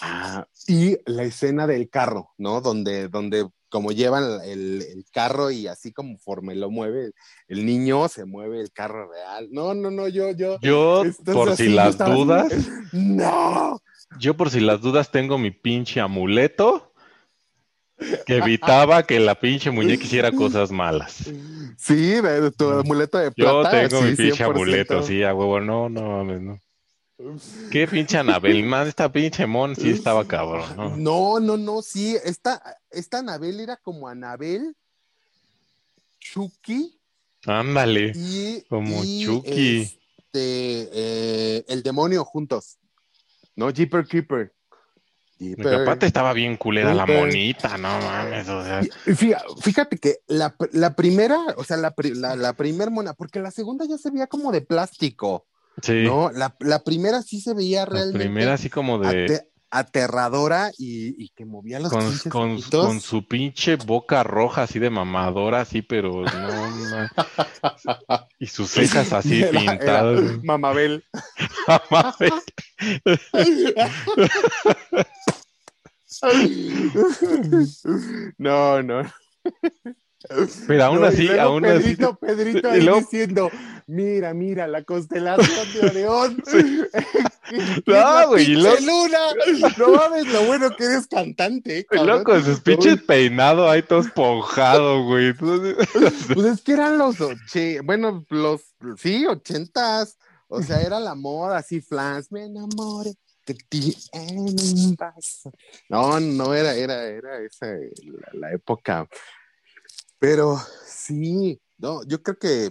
Ah, y la escena del carro, ¿no? Donde, donde como llevan el, el carro y así conforme lo mueve el niño, se mueve el carro real. No, no, no, yo, yo. Yo, por si yo las estaba dudas, No. yo por si las dudas tengo mi pinche amuleto que evitaba que la pinche muñeca hiciera cosas malas. Sí, tu amuleto de Yo plata. tengo sí, mi pinche 100%. amuleto, sí, a huevo, no, no mames, no. Qué pinche Anabel, man, esta pinche mon sí estaba cabrón, ¿no? No, no, no, sí, esta, esta Anabel era como Anabel, Chucky Ándale, y, como y, Chucky. este, eh, el demonio juntos, ¿no? Jeeper Keeper. Porque aparte estaba bien culera la monita, no mames, o sea. Fíjate que la, la primera, o sea, la, la, la primer mona, porque la segunda ya se veía como de plástico, Sí, ¿no? La, la primera sí se veía la realmente primera así como de... ate- aterradora y, y que movía los Con, con, su pinche boca roja así de mamadora, así, pero no, no. Y sus cejas así Era- era pintadas. Mamabel. Mames. No, no. Pero aún No, así, aún así. Pedrito, Pedrito ahí luego- diciendo, mira, mira, la constelación de Orión. No, güey, luego- luna. No mames, lo bueno que eres cantante, eh, cabrón. luego con sus pinches peinados ahí todos ponjados, güey. Pues es que eran los, oche- bueno, los, sí, ochentas. O sea, era la moda, así, flans, me enamoré de ti en un vaso. No, no era, era, era esa la, la época. Pero sí, no, yo creo que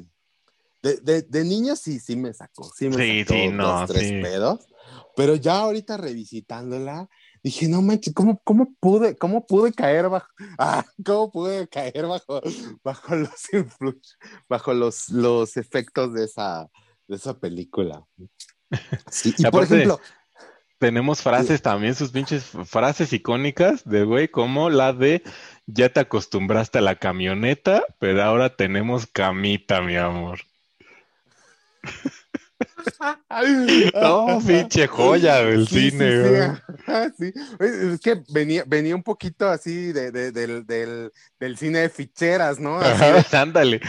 de, de, de niño sí, sí me sacó, sí me Sí, sacó sí, dos, no, tres sí. pedos. Pero ya ahorita revisitándola, dije, no manches, ¿cómo, cómo pude, cómo pude caer bajo, ah, cómo pude caer bajo, bajo los bajo los, los efectos de esa, de esa película? Sí, y por ejemplo, tenemos frases también, sus pinches frases icónicas de güey, como la de ya te acostumbraste a la camioneta, pero ahora tenemos camita, mi amor. No, pinche joya del Sí, cine, sí, sí. Es que venía, venía un poquito así de, de- del, del, del cine de ficheras, ¿no? Ajá, Ándale,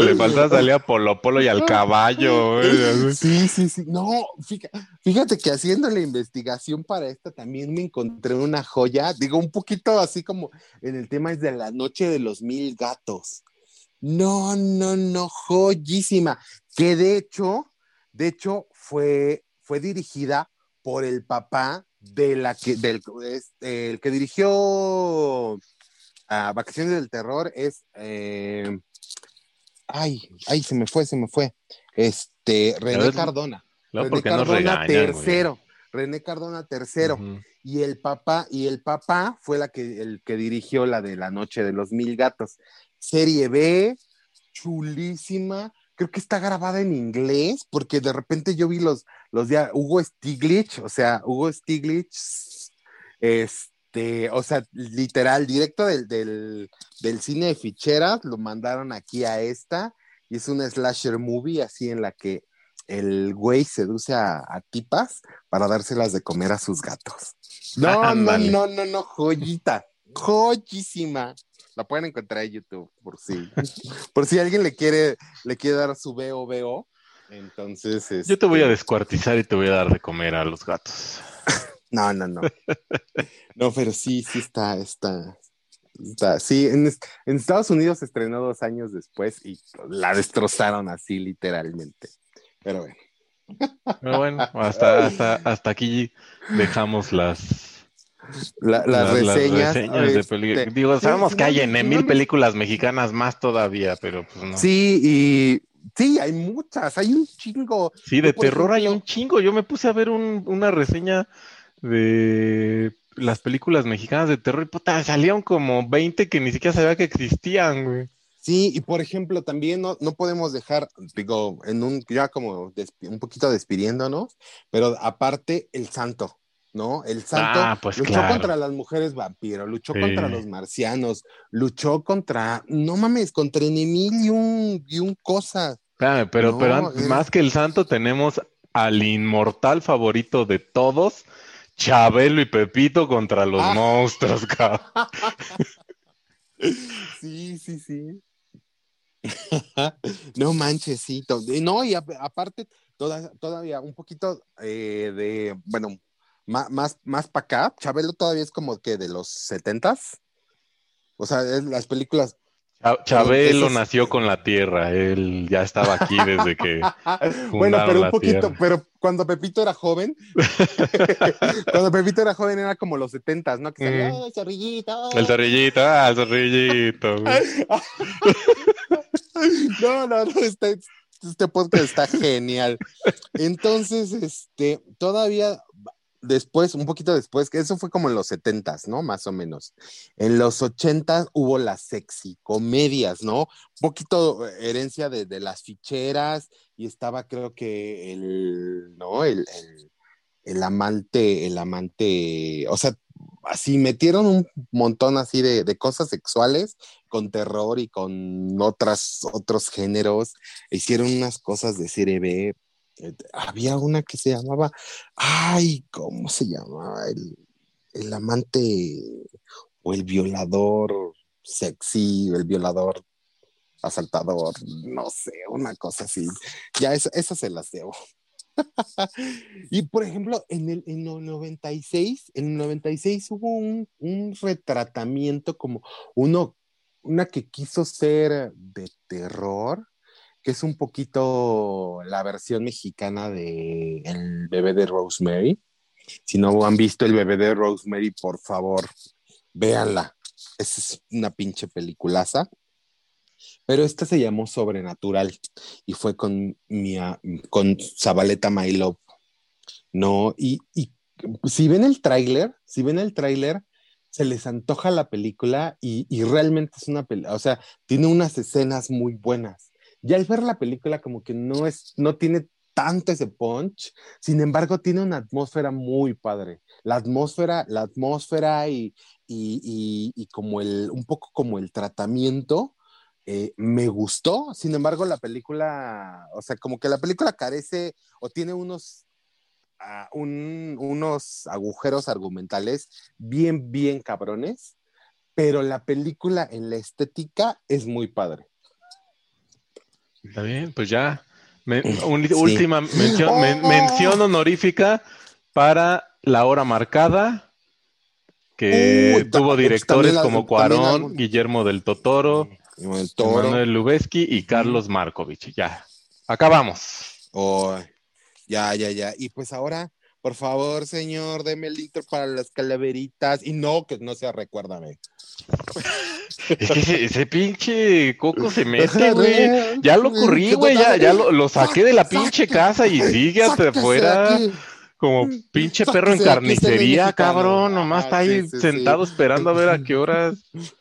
le faltaba salir a Polo Polo y al caballo, güey. Sí, sí, sí. No, fíjate, fíjate que haciendo la investigación para esta también me encontré una joya, digo, un poquito así como en el tema es de la noche de los mil gatos. No, no, no, joyísima. Que de hecho, de hecho, fue, fue dirigida por el papá de la que, del, el que dirigió a Vacaciones del Terror es eh, ay, ay, se me fue, se me fue. Este, René Cardona. René ¿por qué nos Cardona tercero. René Cardona tercero. Y el papá, y el papá fue la que, el que dirigió la de la noche de los mil gatos. Serie B, chulísima. Creo que está grabada en inglés, porque de repente yo vi los, los de Hugo Stiglitz, o sea, Hugo Stiglitz, este, o sea, literal, directo del, del, del cine de ficheras, lo mandaron aquí a esta, y es una slasher movie así en la que el güey seduce a, a tipas para dárselas de comer a sus gatos. No, no, no, no, no, joyita, joyísima. La pueden encontrar en YouTube por si, por si alguien le quiere, le quiere dar su VO Entonces, Yo te voy a este, descuartizar y te voy a dar de comer a los gatos. No, no, no. No, pero sí, sí está, está, está. Sí, en Estados Unidos se estrenó dos años después y la destrozaron así literalmente. Pero bueno. Pero bueno, hasta, hasta, hasta aquí dejamos las, La- las, reseñas. de este, películas. Digo, sabemos que hay en mil películas mexicanas más todavía, pero pues no. Sí, y sí, hay muchas, hay un chingo. Sí, de terror hay un chingo. Yo me puse a ver un- una reseña de las películas mexicanas de terror y puta, salieron como 20 que ni siquiera sabía que existían, güey. Sí, y por ejemplo, también no, no podemos dejar, digo, en un, ya como un poquito despidiéndonos, pero aparte el santo, ¿no? El santo Ah, pues luchó claro. contra las mujeres vampiro, luchó Sí. contra los marcianos, luchó contra, no mames, contra Enemil y un, y un cosa. Espérame, pero, No, pero es- más que el santo tenemos al inmortal favorito de todos, Chabelo y Pepito contra los Ah. monstruos, cabrón. Sí, sí, sí. no manches, sí. No, y a- aparte, toda- todavía un poquito eh, de, bueno, ma- más, más para acá, Chabelo todavía es como que de los setentas. O sea, es las películas. Cha- Chabelo nació con la tierra, él ya estaba aquí desde que bueno, pero un poquito, tierra. pero cuando Pepito era joven, cuando Pepito era joven era como los setentas, ¿no? Que salía, Mm. "Ay, zorrillito". El zorrillito, ah, el zorrillito. güey. No, no, no, este, este podcast está genial. Entonces, este, todavía después, un poquito después, que eso fue como en los setentas, ¿no? Más o menos. En los ochentas hubo las sexy comedias, ¿no? Un poquito herencia de, las ficheras y estaba creo que el, ¿no? El, el, el amante, el amante, o sea, así metieron un montón así de, de, cosas sexuales con terror y con otras, otros géneros. Hicieron unas cosas de serie B. Eh, Había una que se llamaba, ay, ¿cómo se llamaba? El, el amante o el violador sexy, el violador asaltador, no sé, una cosa así. Ya esa, se las debo. y por ejemplo, en el, en el 96, en el 96 hubo un, un retratamiento como uno, una que quiso ser de terror, que es un poquito la versión mexicana de El bebé de Rosemary. Si no han visto El bebé de Rosemary, por favor, véanla. Es una pinche peliculaza. Pero esta se llamó Sobrenatural y fue con, mi, con Zabaleta My Love. No, y, y si ven el tráiler, si ven el tráiler, se les antoja la película y, y realmente es una película, o sea, tiene unas escenas muy buenas. Y al ver la película como que no es, no tiene tanto ese punch, sin embargo tiene una atmósfera muy padre. La atmósfera, la atmósfera y, y, y, como el, un poco como el tratamiento, eh, me gustó, sin embargo, la película, o sea, como que la película carece o tiene unos, un, unos agujeros argumentales bien, bien cabrones, pero la película en la estética es muy padre. Está bien, pues ya. Me, un, sí. Última mención, oh. men, mención, honorífica para La Hora Marcada, que Uy, tuvo directores la, como Cuarón, Guillermo del Totoro. El Toro. Manuel Lubezki y Carlos Markovich. Ya, acabamos. Oh, ya, ya, ya. Y pues ahora, por favor, señor, deme el para las calaveritas. Y no, que no sea recuérdame. Es que ese, ese, pinche coco se mete, güey. Ya lo corrí, güey. Ya, ya lo, lo, saqué de la pinche casa y sigue hasta afuera. Como pinche perro en carnicería, cabrón. Nomás está ahí sentado esperando a ver a qué horas.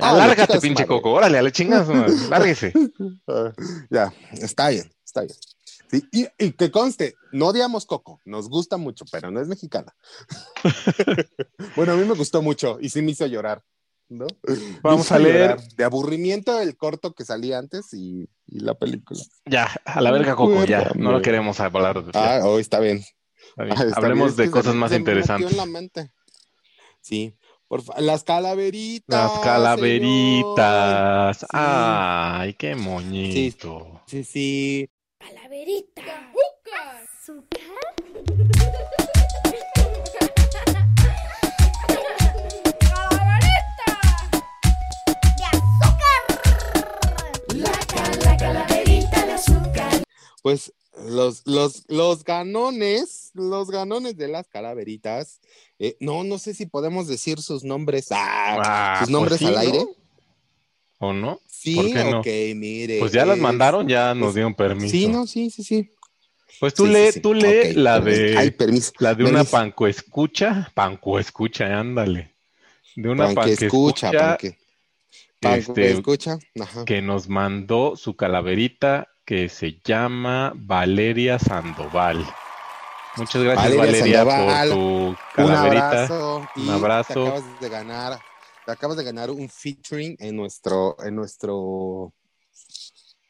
Ah, lárgate, pinche coco. Órale, a la chingas, lárguese. Uh, ya, está bien, está bien. Sí, y, y, que conste, no odiamos Coco, nos gusta mucho, pero no es mexicana. bueno, a mí me gustó mucho y sí me hizo llorar. ¿no? Vamos a leer. Llorar. De aburrimiento el corto que salía antes y, y, la película. Ya, a la verga, Coco, ya. No lo queremos hablar. De ah, hoy oh, está bien. Está bien. Ah, está Hablemos bien. de cosas más interesantes. Sí. Por las calaveritas. Las calaveritas. Ay, qué moñito. Sí, sí. sí. Calaverita. ¿Azúcar? Pues los, los, los ganones, los ganones de las calaveritas, eh, no, no sé si podemos decir sus nombres, ah, ah sus nombres pues sí, al aire. ¿no? ¿O no? Sí, ¿Por qué no? ok, mire. Pues ya las mandaron, ya nos dieron permiso. Sí, no, sí, sí, sí. Pues tú Sí, lee, sí, sí. tú lee la permiso. de Ay, permiso. la de una Permiso. panco escucha, panco escucha, ándale. De una Pan que panque este, escucha. Ajá. que nos mandó su calaverita que se llama Valeria Sandoval. Muchas gracias, Valeria Valeria, Sandoval, por tu Un calaverita. abrazo. Un y abrazo. Te acabas de ganar, te acabas de ganar un featuring en nuestro, en nuestro,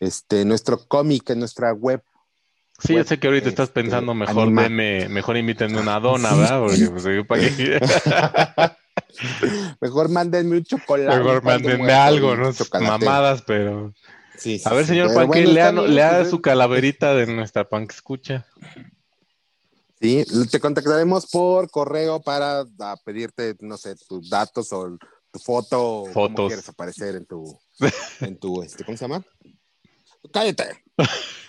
este, nuestro cómic, en nuestra web. Sí, web, sé que ahorita estás este, pensando mejor anima- denme, mejor invítenme una dona. ¿verdad? Porque pues yo para qué. Mejor mándenme un chocolate. Mejor mándenme algo, ¿no? Mamadas, pero. Sí, sí, A ver, señor Panque, bueno, lea, está bien, lea pues, su calaverita de nuestra pan que escucha. Sí, te contactaremos por correo para a pedirte, no sé, tus datos o tu foto, o cómo Fotos. quieres aparecer en tu, en tu, este, ¿cómo se llama? Cállate.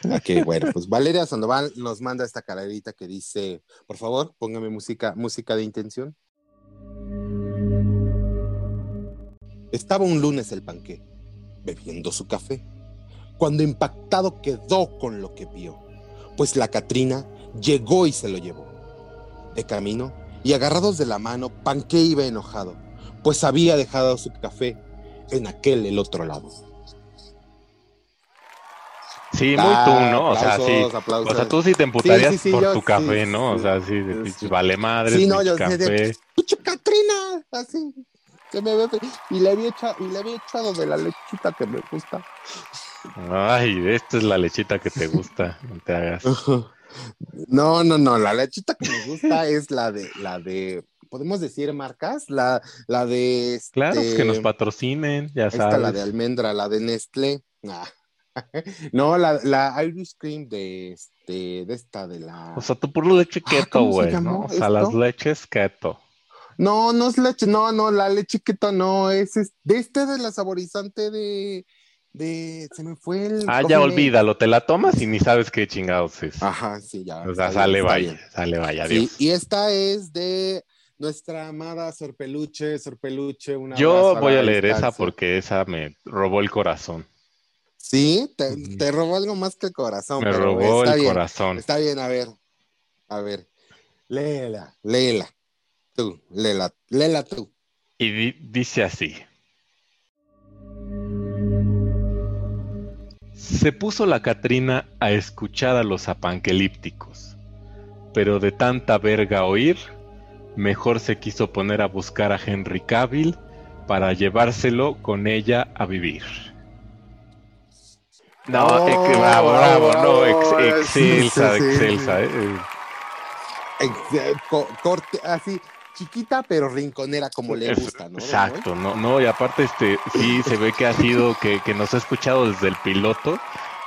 Ok, bueno, pues Valeria Sandoval nos manda esta calaverita que dice, por favor, póngame música, música de intención. Estaba un lunes el panque, bebiendo su café, cuando impactado quedó con lo que vio, pues la Catrina llegó y se lo llevó. de camino y agarrados de la mano, Panque iba enojado, pues había dejado su café en aquel el otro lado. Sí, muy tú, ¿no? O sea, sí. O sea, tú sí te emputarías Sí, sí, sí, por yo tu café, ¿no? O sea, sí, de vale madre, Sí, no, yo café. de- ¡Pucha, Catrina! Así. Se me ve fe- y le había echado, y le había echado de la lechita que me gusta. Ay, esta es la lechita que te gusta, no te hagas. No, no, no, la lechita que me gusta es la de, la de, ¿podemos decir marcas? La, la de, este, Claro, que nos patrocinen, ya esta, la de sabes. almendra, la de Nestlé. Ah. No, la, la Irish Cream de, este, de esta, de la... O sea, tú por leche keto, Ah, ¿cómo se güey, ¿no? O sea, las leches keto. No, no es leche, no, no, la leche keto no, es, es- de este de la saborizante de, de, se me fue el... Ah, ya olvídalo, te la tomas y ni sabes qué chingados es. Ajá, sí, ya. o sea, sale vaya, sale vaya, Sí, adiós. y esta es de nuestra amada Sor Peluche, Sor Peluche, una Yo voy a leer esa porque esa me robó el corazón. Sí, te, te robó algo más que el corazón. Me pero robó está el bien, corazón. Está bien, a ver. A ver. Léela, léela. Tú, léela, léela tú. Y di- dice así. Se puso la Catrina a escuchar a los apanquelípticos, pero de tanta verga oír, mejor se quiso poner a buscar a Henry Cavill para llevárselo con ella a vivir. No, Oh, que bravo, bravo, no, ex- excelsa, sí, sí, sí. excelsa. eh. Ex- eh, co- corte, así, chiquita pero rinconera como le Es- gusta, ¿no? Exacto, no, no, y aparte este sí se ve que ha sido que, que nos ha escuchado desde el piloto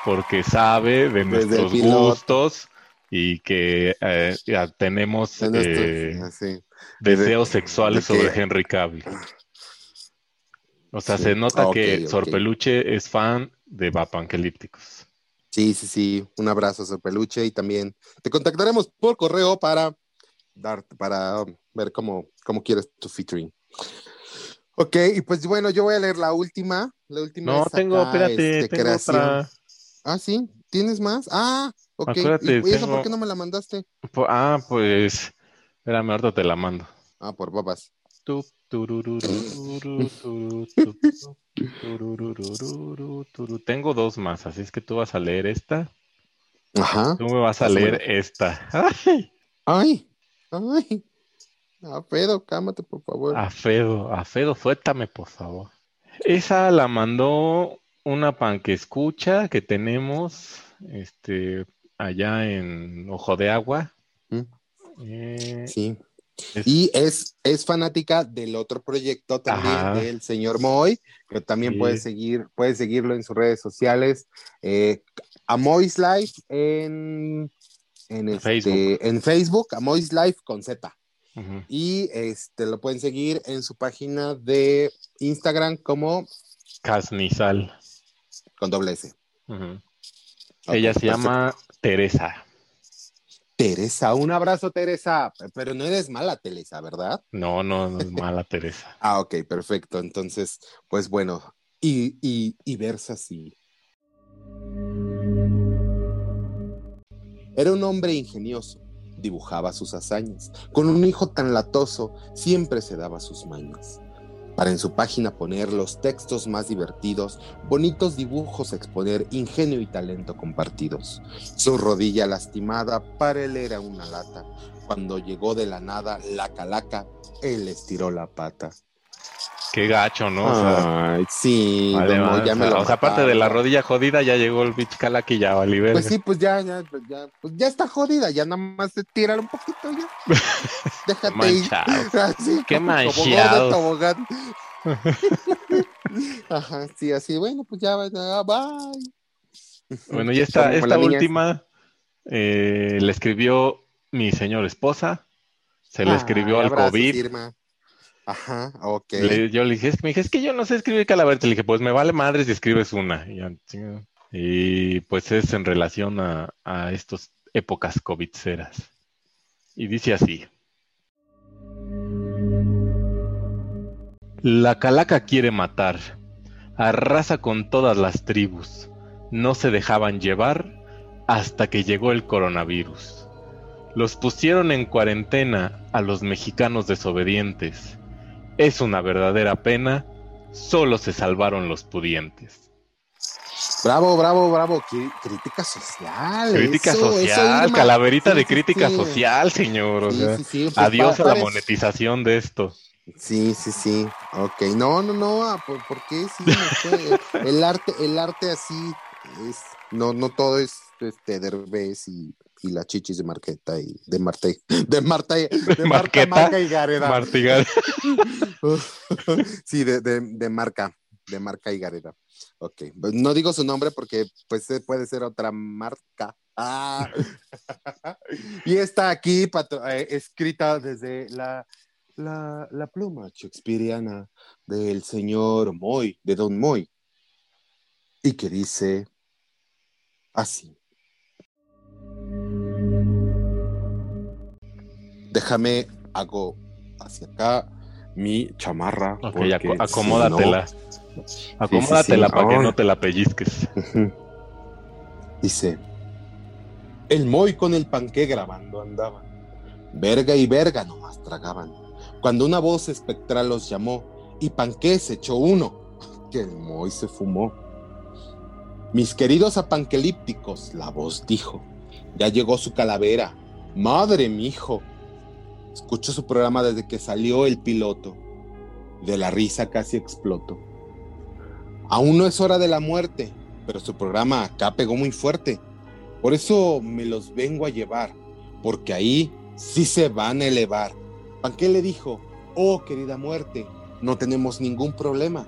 porque sabe de nuestros gustos y que eh, ya tenemos eh, así. deseos sexuales de que- sobre Henry Cavill. O sea, Sí. se nota que ok. Sor Peluche es fan de Vapanquelípticos. Sí, sí, sí. Un abrazo, Sor Peluche, y también te contactaremos por correo para dar, para ver cómo, cómo quieres tu featuring. Ok, y pues bueno, yo voy a leer la última. La última No, es tengo, acá, espérate, este, tengo creación. otra. Ah, sí, ¿tienes más? Ah, ok. Acuérdate, ¿Y, y eso tengo- por qué no me la mandaste? Po- Ah, pues, espérame, ahorita te la mando. Ah, por turururu, turu. Tengo dos más, así es que tú vas a leer esta. Ajá. Tú me vas a leer esta. Ay, Ay, ay. Pedro, cámate, por favor. a Fedo, a Fedo, suéltame, por favor. Esa la mandó una pan que escucha que tenemos este, allá en Ojo de Agua. Mm. Eh, Sí. es- Y es, es fanática del otro proyecto también, Ajá. del señor Moy, que también Sí. puedes seguir, puedes seguirlo en sus redes sociales. Eh, a Moy's Life en, en, este, Facebook. en Facebook, a Moy's Life con Z. Y este lo pueden seguir en su página de Instagram como Casnizal. con doble S. Ella se llama Teresa. Teresa. Un abrazo, Teresa. Pero no eres mala, Teresa, ¿verdad? No, no, no es mala Teresa. Ah, ok, perfecto. Entonces, pues bueno, y, y, y versa así. Era un hombre ingenioso, dibujaba sus hazañas. Con un hijo tan latoso, siempre se daba sus mañas. Para en su página poner los textos más divertidos, bonitos dibujos exponer, ingenio y talento compartidos. Su rodilla lastimada para él era una lata. Cuando llegó de la nada la calaca, él estiró la pata. Qué gacho, ¿no? O sea, Ay, sí, madre, ya me o sea, lo o sea, aparte de la rodilla jodida, ya llegó el bitch calac y ya verga. Pues sí, pues ya, ya, pues ya, pues ya está jodida, ya nada más de tirar un poquito ya. Déjate ir. Manchados. Así, Qué tobogán. Ajá, sí, así, bueno, pues ya, bye. Bueno, y esta, esta última eh, le escribió mi señora esposa, se le escribió al COVID. Irma. Ajá, ok. Yo le dije, me dije, es que yo no sé escribir calavera. Le dije, pues me vale madre si escribes una. Y, pues es en relación a, a estas épocas covidceras. Y dice así. La calaca quiere matar, arrasa con todas las tribus, no se dejaban llevar hasta que llegó el coronavirus. Los pusieron en cuarentena a los mexicanos desobedientes. Es una verdadera pena, solo se salvaron los pudientes. Bravo, bravo, bravo. Crítica social. Crítica eso, social, calaverita Sí, de sí. social, señor. o Sí, sea, sí, sí, pues, adiós a la parece- monetización de esto. Sí, sí, sí. Ok. No, no, no. ah, ¿Por, por qué? Fue. el arte, el arte así es. No, no todo es este Derbez y, y la chichis de Marqueta y de Marta de Marta y- de Marta Marca y Gareda. Marta y Gareda. sí, de, de, de marca, de marca y Gareda. Ok. Pues No digo su nombre porque pues eh, puede ser otra marca. Ah. y está aquí eh, escrita desde la, la, la pluma shakespeariana del señor Moy, de Don Moy. Y que dice así. Déjame, hago hacia acá mi chamarra. Ok, porque si acomódatela. no- Acomódatela sí. para que no te la pellizques. Dice, el Moy con el panqué grabando andaban. Verga y verga nomás tragaban. Cuando una voz espectral los llamó y panqué se echó uno, que el Moy se fumó. Mis queridos apanquelípticos, la voz dijo, ya llegó su calavera. Madre mijo. Escucho su programa desde que salió el piloto. De la risa casi exploto. Aún no es hora de la muerte, pero su programa acá pegó muy fuerte. Por eso me los vengo a llevar, porque ahí sí se van a elevar. Panqué le dijo, oh querida muerte, no tenemos ningún problema,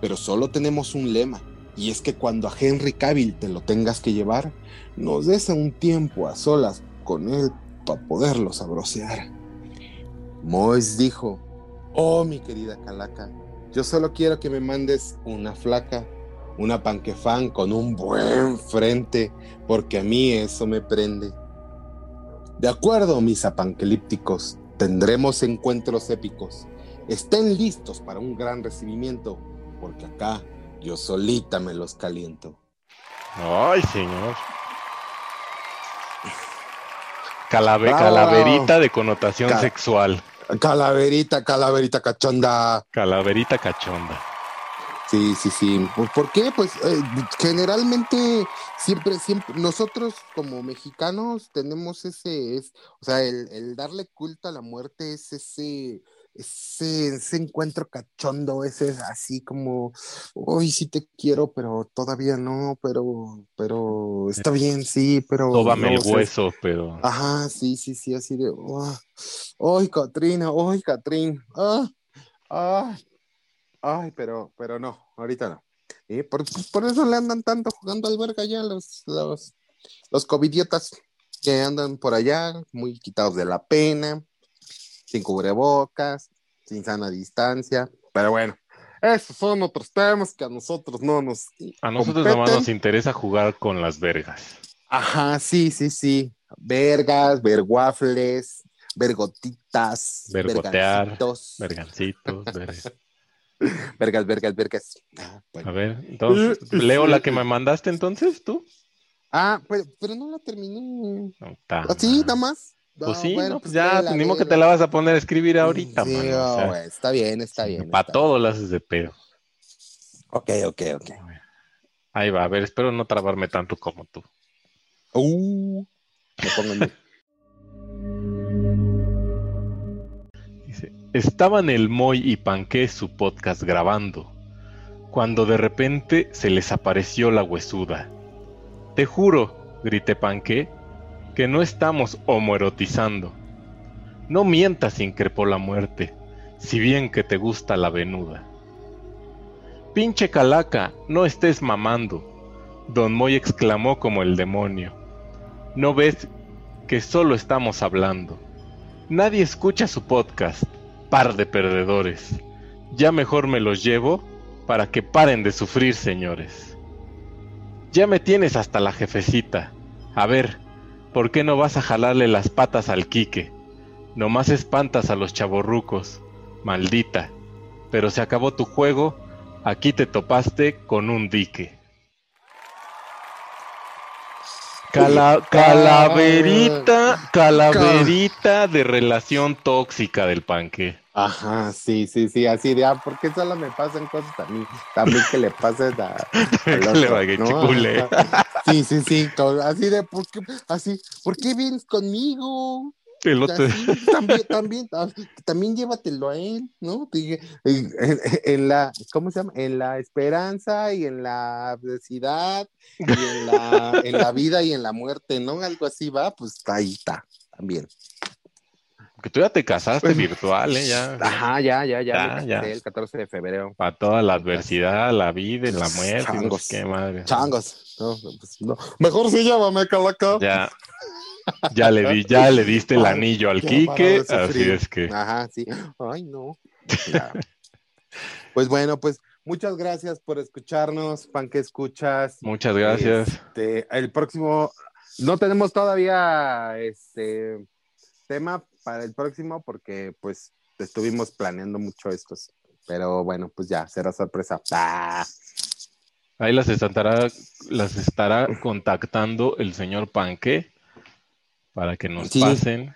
pero solo tenemos un lema, y es que cuando a Henry Cavill te lo tengas que llevar, nos des un tiempo a solas con él para poderlo sabrosear. Mois dijo, oh mi querida Calaca, yo solo quiero que me mandes una flaca, una panquefán con un buen frente, porque a mí eso me prende. De acuerdo, mis apanquelípticos, tendremos encuentros épicos. Estén listos para un gran recibimiento, porque acá yo solita me los caliento. Ay, señor. Calave- calaverita de connotación sexual. Calaverita, calaverita cachonda. Calaverita cachonda. Sí, sí, sí. Pues, ¿Por qué? Pues eh, generalmente siempre, siempre, nosotros como mexicanos tenemos ese, es, o sea, el, el darle culto a la muerte es ese, ese, ese encuentro cachondo, ese es así como, uy, sí te quiero, pero todavía no, pero, pero está bien, sí, pero. No, el o sea, hueso, pero. Ajá, sí, sí, sí, así de, "Oh, ay, Catrina, ay, Catrín, ah, ah, ay, pero, pero no, ahorita no. Y por, por eso le andan tanto jugando al verga ya los, los, los covidiotas que andan por allá, muy quitados de la pena, sin cubrebocas, sin sana distancia, pero bueno, esos son otros temas que a nosotros no nos A nosotros nomás competen. nos interesa jugar con las vergas. Ajá, sí, sí, sí. Vergas, verguafles, vergotitas, Vergotear, vergancitos, vergancitos, ver- vergas, vergas, vergas. Ah, bueno. A ver, entonces, ¿leo la que me mandaste entonces tú? Ah, pero, pero no la terminé. No, ¿Así, madre. nada más? Pues sí, bueno, no, pues ya, pues ni modo que léela. te la vas a poner a escribir ahorita, Sí, mano. o sea, está bien, está bien. Para está todo lo haces de pedo. Ok, ok, ok. Ahí va, a ver, espero no trabarme tanto como tú. Uh, me pongo. Dice, estaban el Moy y Panqué su podcast grabando, cuando de repente se les apareció la huesuda. Te juro, grité Panqué, que no estamos homoerotizando. No mientas, increpó la muerte, si bien que te gusta la venuda. Pinche calaca, no estés mamando, don Moy exclamó como el demonio. ¿No ves que solo estamos hablando? Nadie escucha su podcast, par de perdedores. Ya mejor me los llevo para que paren de sufrir, señores. Ya me tienes hasta la jefecita. A ver, ¿por qué no vas a jalarle las patas al Quique? Nomás espantas a los chavorrucos, maldita. Pero se acabó tu juego, aquí te topaste con un dique. Cala- calaverita, calaverita de relación tóxica del panque. Ajá, sí, sí, sí, así de, ah, ¿por qué solo me pasan cosas a mí? También que le pases a... al Que le ¿no? Sí, sí, sí, co- así de, ¿por qué, así, ¿por qué vienes conmigo? Así, también, también, ah, también llévatelo a él, ¿no? Dije, En, en- en la, ¿cómo se llama? En la esperanza y en la adversidad y en la, en la vida y en la muerte, ¿no? Algo así va, pues ahí está, también. Que tú ya te casaste Pues- virtual, ¿eh? Ya. Ajá, ya, ya, ya, el 14 de febrero. Para toda la adversidad, la vida y la muerte. y no Changos. sé qué madre. Changos. No, pues, no. Mejor sí llámame, Calaca. Ya. Ya le di, ya le diste el anillo al Quique, así es que. Ajá, sí. Ay, no. Ya. pues bueno, pues muchas gracias por escucharnos, pan que escuchas. Muchas gracias. Este, el próximo, no tenemos todavía este tema para el próximo porque pues estuvimos planeando mucho estos. Pero bueno, pues ya, será sorpresa. Ah, Ahí las estará, las estará contactando el señor Panque para que nos Sí. pasen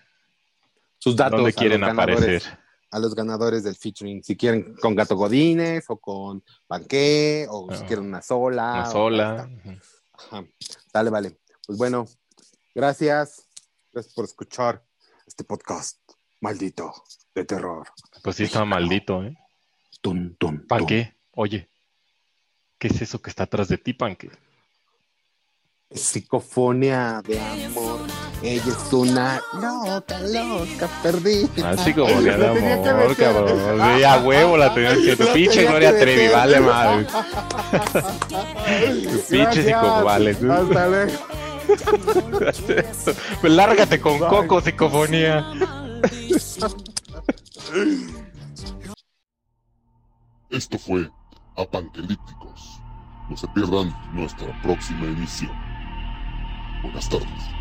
sus datos. dónde a quieren los ganadores. aparecer. a los ganadores del featuring. Si quieren con Gato Godines o con Panqué o si Ah, quieren una sola. Una sola. Ajá. Dale, vale. Pues bueno, gracias. Gracias por escuchar este podcast maldito de terror. Pues sí, está maldito, ¿eh? Tun, tun, Panque, oye, ¿qué es eso que está atrás de ti, Panque? Psicofonía de amor. Ella es una loca, loca, perdida. Así como que de amor, cabrón. Sí, a huevo la tenías que. Tu pinche Gloria Trevi, vale madre. Tu pinche Gracias. psicovale. tú. Hasta luego. Pues lárgate con coco, psicofonía. Esto fue Apanquelípticos. No se pierdan nuestra próxima emisión. Buenas tardes.